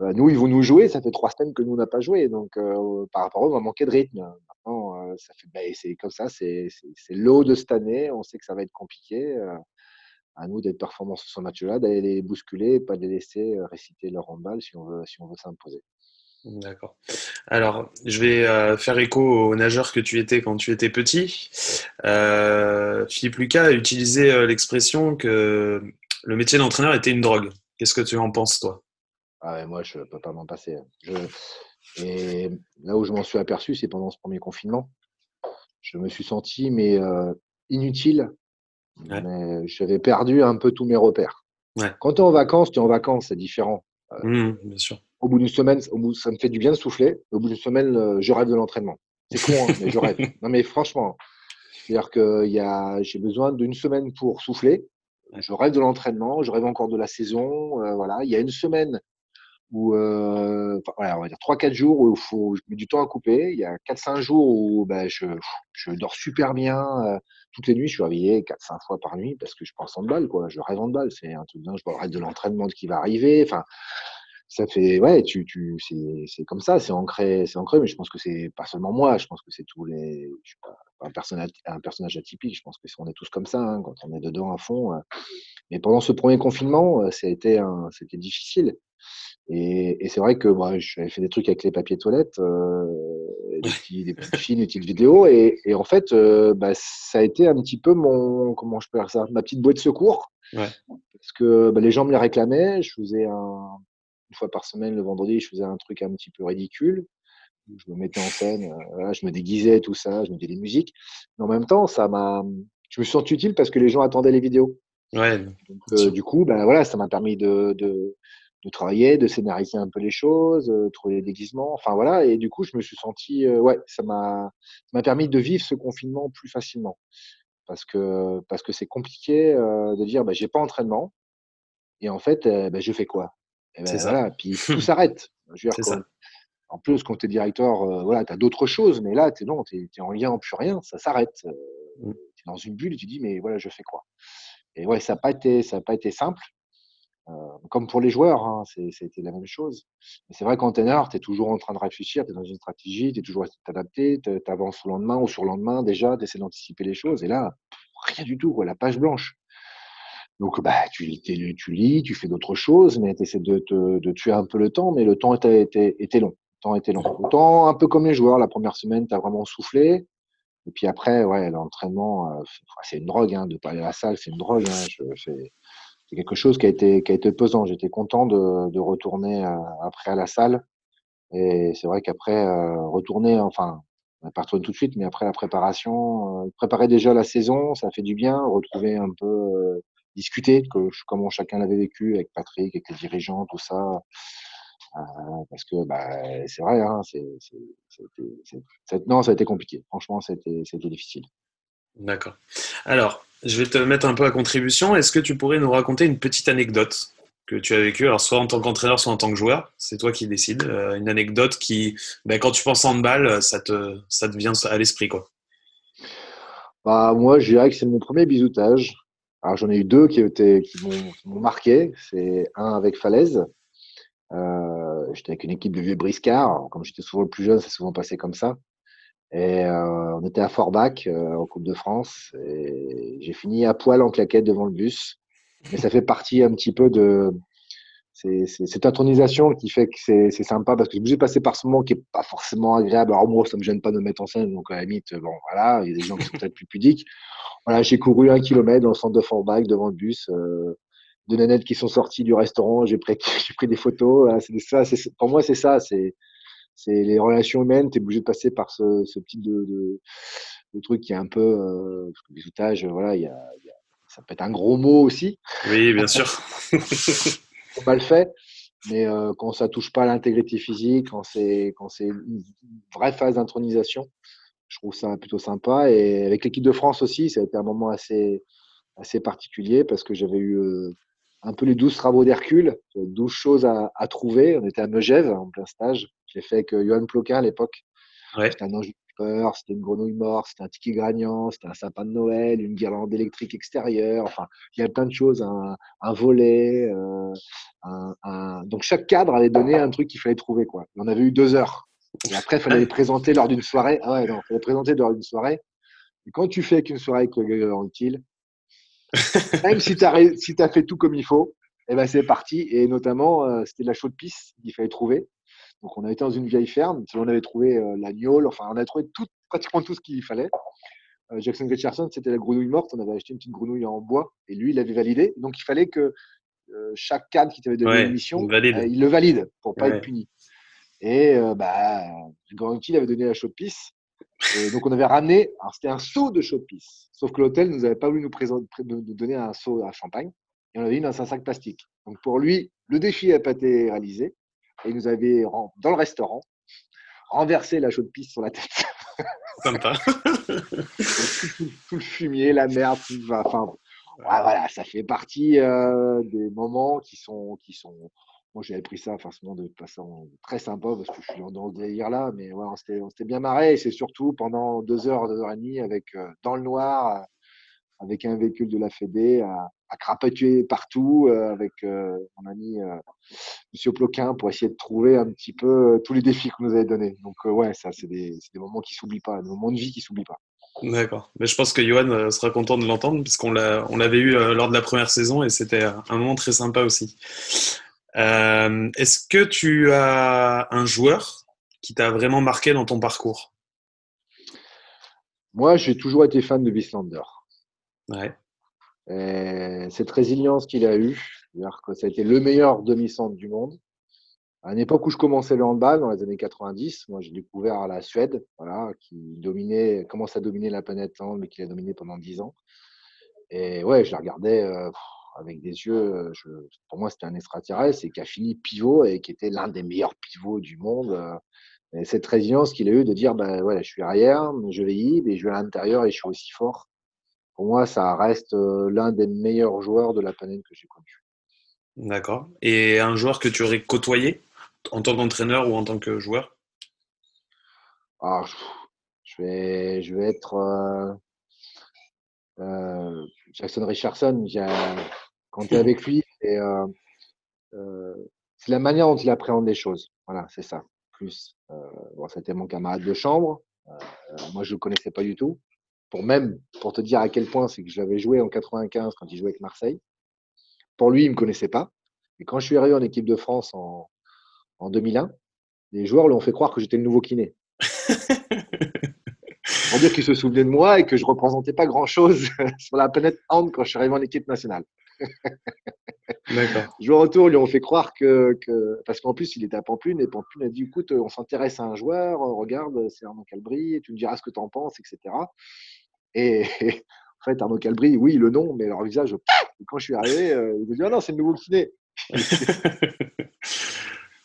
Euh, nous, ils vont nous jouer. Ça fait trois semaines que nous, on n'a pas joué. Donc, euh, par rapport à eux, on va manquer de rythme. Maintenant, euh, ça fait, bah, c'est comme ça. C'est l'eau de cette année. On sait que ça va être compliqué. à nous d'être performants sur ce match-là, d'aller les bousculer et pas de les laisser réciter leur handball si on veut, si on veut s'imposer. D'accord. Alors, je vais faire écho au nageur que tu étais quand tu étais petit. Philippe Lucas a utilisé l'expression que le métier d'entraîneur était une drogue. Qu'est-ce que tu en penses, toi? Ah moi, je ne peux pas m'en passer. Et là où je m'en suis aperçu, c'est pendant ce premier confinement. Je me suis senti mais euh, inutile. j'avais perdu un peu tous mes repères. Quand tu es en vacances, tu es en vacances, c'est différent. Euh, mmh, bien sûr. Au bout d'une semaine, ça me fait du bien de souffler. Au bout d'une semaine, euh, je rêve de l'entraînement. C'est con, hein, mais je rêve. *laughs* Non, mais franchement, c'est-à-dire que j'ai besoin d'une semaine pour souffler. Je rêve de l'entraînement, je rêve encore de la saison. voilà. Il y a une semaine où, euh, on va dire 3-4 jours où il faut, je mets du temps à couper. Il y a 4-5 jours où ben, je, je, dors super bien. Euh, toutes les nuits, je suis réveillé 4-5 fois par nuit parce que je pense en balle, quoi. Je rêve en balle. C'est un truc dingue. Je me de l'entraînement qui va arriver. Enfin, ça fait, ouais, tu, tu, c'est comme ça, c'est ancré, c'est ancré, mais je pense que c'est pas seulement moi, je pense que c'est tous les, je sais pas, un personnage, un personnage atypique, je pense que on est tous comme ça, hein, quand on est dedans à fond. Euh. Mais pendant ce premier confinement, c'était c'était difficile. Et, et c'est vrai que moi, j'avais fait des trucs avec les papiers toilettes, euh, des, petits, des petits *laughs* films, des petites vidéos, et, et en fait, euh, bah, ça a été un petit peu mon, comment je peux dire ça, ma petite boîte de secours, ouais. parce que bah, les gens me les réclamaient. Je faisais un, une fois par semaine le vendredi, je faisais un truc un petit peu ridicule. Je me mettais en scène, euh, voilà, je me déguisais, tout ça, je mettais des musiques. Mais en même temps, ça m'a, je me suis senti utile parce que les gens attendaient les vidéos. Ouais. Donc, euh, du coup, ben voilà, ça m'a permis de, de de travailler, de scénariser un peu les choses, euh, trouver des déguisements. Enfin voilà. Et du coup, je me suis senti, euh, ouais, ça m'a, m'a permis de vivre ce confinement plus facilement. Parce que parce que c'est compliqué de dire, bah, j'ai pas entraînement. Et en fait, bah, je fais quoi? Et ben, voilà. Puis tout *laughs* s'arrête. En plus, quand tu es directeur, voilà, tu as d'autres choses, mais là, tu es, non, tu es, en lien, en plus rien, ça s'arrête. Mmh. Tu es dans une bulle et tu dis, mais voilà, je fais quoi? Et ouais, ça n'a pas, été, ça pas été simple. Euh, comme pour les joueurs, hein, c'était la même chose. C'est vrai qu'en teneur, tu es toujours en train de réfléchir, tu es dans une stratégie, tu es toujours à t'adapter, tu avances au lendemain ou sur le lendemain déjà, tu essaies d'anticiper les choses. Et là, rien du tout, quoi, la page blanche. Donc, bah, tu, tu lis, tu fais d'autres choses, mais tu essaies de, de, tuer un peu le temps, mais le temps était, était, était long. Le temps était long. Autant un peu comme les joueurs, la première semaine, tu as vraiment soufflé. Et puis après, ouais, l'entraînement, euh, c'est une drogue, hein, de pas aller à la salle, c'est une drogue. Hein, c'est quelque chose qui a été, qui a été pesant. J'étais content de, de retourner euh, après à la salle. Et c'est vrai qu'après, euh, retourner, enfin, pas retourner tout de suite, mais après la préparation, préparer déjà la saison, ça fait du bien. Retrouver un peu, discuter que, comment chacun l'avait vécu avec Patrick, avec les dirigeants, tout ça. parce que bah, c'est vrai, hein, c'est, non, ça a été compliqué. Franchement, c'était difficile. D'accord. Alors, je vais te mettre un peu à contribution. Est-ce que tu pourrais nous raconter une petite anecdote que tu as vécue, alors soit en tant qu'entraîneur, soit en tant que joueur C'est toi qui décides. Euh, une anecdote qui, ben, quand tu penses en handball, ça te, ça te vient à l'esprit, quoi. Bah, moi, je dirais que c'est mon premier bisoutage. Alors, j'en ai eu deux qui, m'ont marqué. C'est un avec Falaise. Euh, j'étais avec une équipe de vieux briscards. Comme j'étais souvent le plus jeune, c'est souvent passé comme ça. Et euh, on était à Forbach euh, en Coupe de France. Et j'ai fini à poil en claquette devant le bus. Mais ça fait partie un petit peu de c'est, cette intronisation qui fait que c'est, sympa parce que j'ai passé par ce moment qui est pas forcément agréable. Alors moi, ça me gêne pas de me mettre en scène, donc à la limite, bon voilà, il y a des gens qui sont peut-être plus pudiques. Voilà, j'ai couru un kilomètre dans le centre de Forbach devant le bus. Euh, de nanettes qui sont sorties du restaurant, j'ai pris, *laughs* j'ai pris des photos. C'est ça, c'est, pour moi, c'est ça. C'est, c'est les relations humaines. Tu es obligé de passer par ce, ce type de, de, de, truc qui est un peu. Euh, bisoutage, voilà, y a, y a, ça peut être un gros mot aussi. Oui, bien sûr. *laughs* mal fait. Mais euh, quand ça touche pas à l'intégrité physique, quand c'est quand c'est une vraie phase d'intronisation, je trouve ça plutôt sympa. Et avec l'équipe de France aussi, ça a été un moment assez assez particulier parce que j'avais eu euh, un peu les douze travaux d'Hercule, douze choses à, à, trouver. On était à Megève en plein stage. J'ai fait avec euh, Johan Ploquin à l'époque. C'était un ange peur, c'était une grenouille morte, c'était un ticket gragnant, c'était un sapin de Noël, une guirlande électrique extérieure. Enfin, il y a plein de choses, un, un volet. Euh, un, un... Donc chaque cadre avait donné un truc qu'il fallait trouver. Quoi. On avait eu deux heures. Et après, il fallait les présenter lors d'une soirée. Ah ouais, non, il fallait présenter lors d'une soirée. Et quand tu fais qu'une soirée avec le utile, *laughs* même si tu as, si as fait tout comme il faut, eh ben c'est parti. Et notamment, euh, c'était la chaude pisse qu'il fallait trouver. Donc, on a été dans une vieille ferme. On avait trouvé euh, l'agneau, enfin, on a trouvé tout, pratiquement tout ce qu'il fallait. Euh, Jackson Richardson, c'était la grenouille morte. On avait acheté une petite grenouille en bois et lui, il l'avait validé. Donc, il fallait que euh, chaque cadre qui t'avait donné une mission, il le valide pour pas être puni. Et bah, il avait donné la pisse. Et donc, on avait ramené, alors c'était un seau de pisse. Sauf que l'hôtel ne nous avait pas voulu nous, présenter, nous donner un seau à champagne. Et on avait mis dans un sac plastique. Donc, pour lui, le défi n'a pas été réalisé et nous avait, dans le restaurant, renversé la chaude pisse sur la tête. *laughs* Sympa. *laughs* tout, le fumier, la merde, enfin, voilà, ça fait partie euh, des moments qui sont, qui sont. Moi, j'avais pris ça forcément de façon très sympa parce que je suis dans le délire là, mais voilà, on s'était bien marré et c'est surtout pendant deux heures, deux heures et demie avec euh, dans le noir, avec un véhicule de la Fédé à, à crapatuer partout euh, avec euh, mon ami euh, Monsieur Ploquin pour essayer de trouver un petit peu tous les défis que nous avait donnés. Donc ouais, ça c'est des, des, moments qui s'oublient pas, des moments de vie qui s'oublient pas. D'accord. Mais je pense que Johan sera content de l'entendre puisqu'on l'avait eu lors de la première saison et c'était un moment très sympa aussi. Est-ce que tu as un joueur qui t'a vraiment marqué dans ton parcours? Moi, j'ai toujours été fan de Wieslander. Ouais. Et cette résilience qu'il a eue, c'est-à-dire que ça a été le meilleur demi-centre du monde. À une époque où je commençais le handball, dans les années 90, moi j'ai découvert la Suède, voilà, qui dominait, commence à dominer la planète mais qui l'a dominé pendant 10 ans. Et ouais, je la regardais, euh, avec des yeux, pour moi, c'était un extraterrestre et qui a fini pivot et qui était l'un des meilleurs pivots du monde. Et cette résilience qu'il a eu de dire, ben ouais, je suis arrière, je vais y, mais je vais à l'intérieur et je suis aussi fort. Pour moi, ça reste l'un des meilleurs joueurs de la planète que j'ai connu. D'accord. Et un joueur que tu aurais côtoyé en tant qu'entraîneur ou en tant que joueur? Ah, je, vais, je vais être euh, euh, Jackson Richardson. Quand tu es avec lui, euh, c'est la manière dont il appréhende les choses. Voilà, c'est ça. Plus, bon, c'était mon camarade de chambre. moi, je ne le connaissais pas du tout. Pour même, pour te dire à quel point, c'est que je l'avais joué en 95 quand il jouait avec Marseille. Pour lui, il ne me connaissait pas. Et quand je suis arrivé en équipe de France en, en 2001, les joueurs lui ont fait croire que j'étais le nouveau kiné. *laughs* Pour dire qu'ils se souvenaient de moi et que je ne représentais pas grand-chose *laughs* sur la planète Hand quand je suis arrivé en équipe nationale. *laughs* Joueurs autour lui ont fait croire que. parce qu'en plus, il était à Pamplune et Pamplune a dit écoute, on s'intéresse à un joueur, regarde, c'est Arnaud Calbry, et tu me diras ce que tu en penses, etc. Et, *laughs* en fait, Arnaud Calbry, oui, le nom, mais leur visage, quand je suis arrivé, euh, il me dit ah non, c'est le nouveau kiné. *laughs*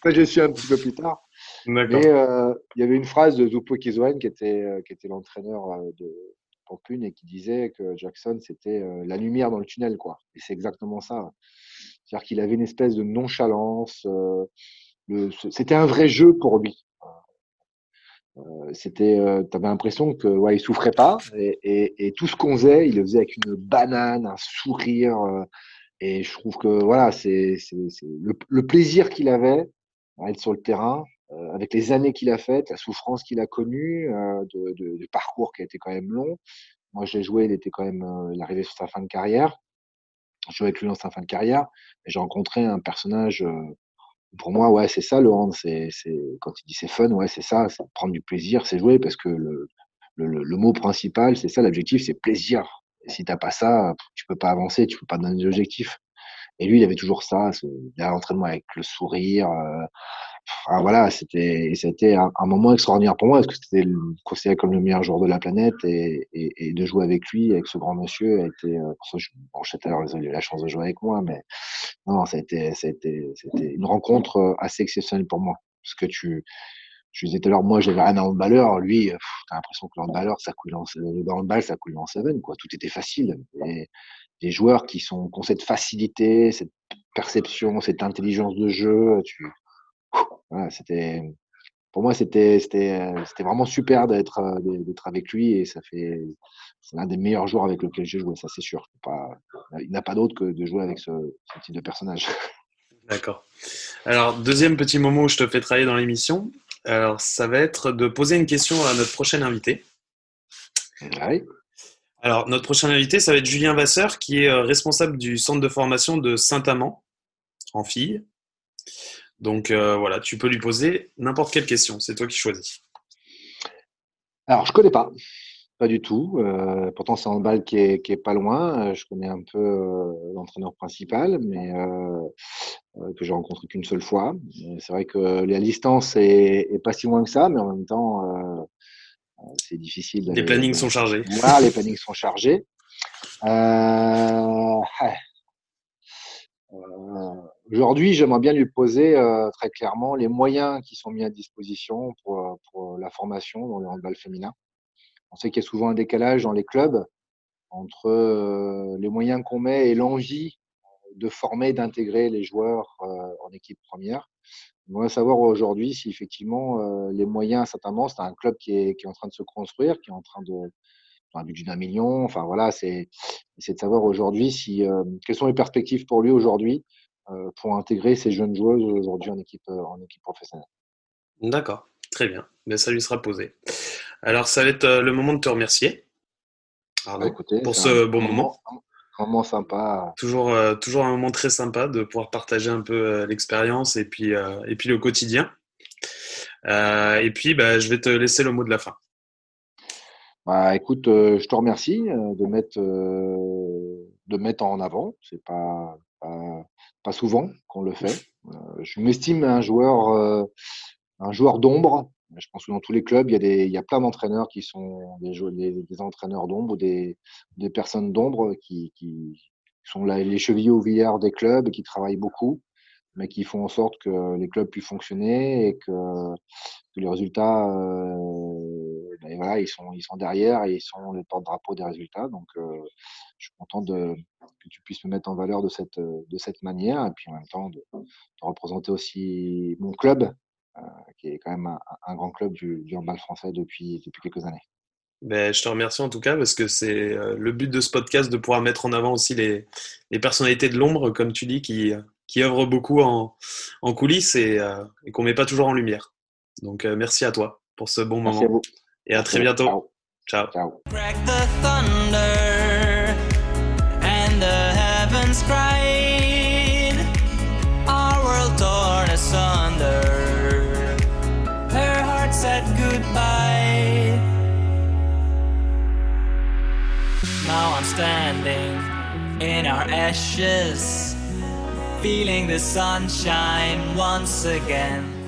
Ça, je suis un petit peu plus tard. Mais euh, il y avait une phrase de Zupo Kizoen, qui était, euh, qui était l'entraîneur euh, de Pamplune et qui disait que Jackson, c'était la lumière dans le tunnel. Quoi. Et c'est exactement ça. C'est-à-dire qu'il avait une espèce de nonchalance. c'était un vrai jeu pour lui. c'était, tu avais l'impression que ouais, il souffrait pas et, et, tout ce qu'on faisait, il le faisait avec une banane, un sourire. et je trouve que voilà, c'est, le, le, plaisir qu'il avait à être sur le terrain, euh, avec les années qu'il a faites, la souffrance qu'il a connue, euh, de, de, parcours qui a été quand même long. Moi, je l'ai joué, il était quand même, euh, il arrivait sur sa fin de carrière. Je jouais avec lui dans sa fin de carrière. J'ai rencontré un personnage. pour moi, ouais, c'est ça hand. C'est, quand il dit c'est fun, ouais, c'est ça, c'est prendre du plaisir, c'est jouer parce que le, mot principal, c'est ça, l'objectif, c'est plaisir. Et si t'as pas ça, tu peux pas avancer, tu peux pas donner d'objectif. Et lui, il avait toujours ça, l'entraînement avec le sourire, voilà, c'était, c'était un, moment extraordinaire pour moi parce que c'était considéré comme le meilleur joueur de la planète et, de jouer avec lui, avec ce grand monsieur, a été. Euh, bon, je sais alors, eu la chance de jouer avec moi, mais non, ça c'était une rencontre euh, assez exceptionnelle pour moi parce que tu, je disais tout à l'heure, moi, j'avais rien à handballeur. Lui, t'as l'impression que le handballeur, ça coule en, le handball, ça coule en seven, quoi. Tout était facile. Et des joueurs qui sont, qui ont cette facilité, cette perception, cette intelligence de jeu, tu, c'était pour moi c'était c'était c'était vraiment super d'être euh, d'être avec lui et ça fait c'est l'un des meilleurs joueurs avec lequel j'ai joué ça c'est sûr. Pas, il n'a pas d'autre que de jouer avec ce, type de personnage. *laughs* D'accord. Alors deuxième petit moment où je te fais travailler dans l'émission. Alors ça va être de poser une question à notre prochain invité. Oui. alors notre prochain invité ça va être Julien Vasseur qui est euh, responsable du centre de formation de Saint-Amand en filles donc euh, voilà, tu peux lui poser n'importe quelle question, c'est toi qui choisis. Alors, je ne connais pas, pas du tout. Euh, pourtant, c'est un bal qui est, qui est pas loin. Euh, je connais un peu l'entraîneur principal, mais que j'ai rencontré qu'une seule fois. C'est vrai que la distance est, pas si loin que ça, mais en même temps, c'est difficile. Les plannings sont chargés. Voilà, les plannings sont chargés. Aujourd'hui, j'aimerais bien lui poser euh, très clairement les moyens qui sont mis à disposition pour, euh, pour la formation dans le handball féminin. On sait qu'il y a souvent un décalage dans les clubs entre euh, les moyens qu'on met et l'envie de former, d'intégrer les joueurs en équipe première. On va savoir aujourd'hui si effectivement les moyens, certainement, c'est un club qui est, qui est en train de se construire, qui est en train de, un budget d'un million. Enfin voilà, c'est de savoir aujourd'hui si quelles sont les perspectives pour lui aujourd'hui euh, pour intégrer ces jeunes joueuses aujourd'hui en équipe, euh, en équipe professionnelle. D'accord, très bien. Mais ça lui sera posé. Alors, ça va être euh, le moment de te remercier. Bah, pour ce bon moment. Un moment sympa. Toujours, toujours un moment très sympa de pouvoir partager un peu l'expérience et puis, et puis le quotidien. et puis, bah, je vais te laisser le mot de la fin. Bah, écoute, je te remercie de mettre, de mettre en avant. C'est pas, pas, souvent qu'on le fait. Euh, je m'estime un joueur, euh, joueur d'ombre. Je pense que dans tous les clubs, il y a, des, il y a plein d'entraîneurs qui sont des, des, entraîneurs d'ombre ou des, des personnes d'ombre qui, qui sont les chevilles ouvrières des clubs et qui travaillent beaucoup, mais qui font en sorte que les clubs puissent fonctionner et que, les résultats, ben voilà, ils sont, ils sont derrière et ils sont les porte-drapeaux des résultats. Donc, je suis content de, que tu puisses me mettre en valeur de cette, de cette manière et puis en même temps de, représenter aussi mon club, qui est quand même un, grand club du, du handball français depuis, depuis quelques années. Ben, je te remercie en tout cas parce que c'est le but de ce podcast de pouvoir mettre en avant aussi les, les personnalités de l'ombre, comme tu dis, qui, qui œuvrent beaucoup en, en coulisses et, et qu'on ne met pas toujours en lumière. Donc merci à toi pour ce bon moment. Et à très bientôt. Ciao. Ciao. Ciao. Crack the thunder Her heart said goodbye. Now I'm standing in our ashes, feeling the sunshine once again.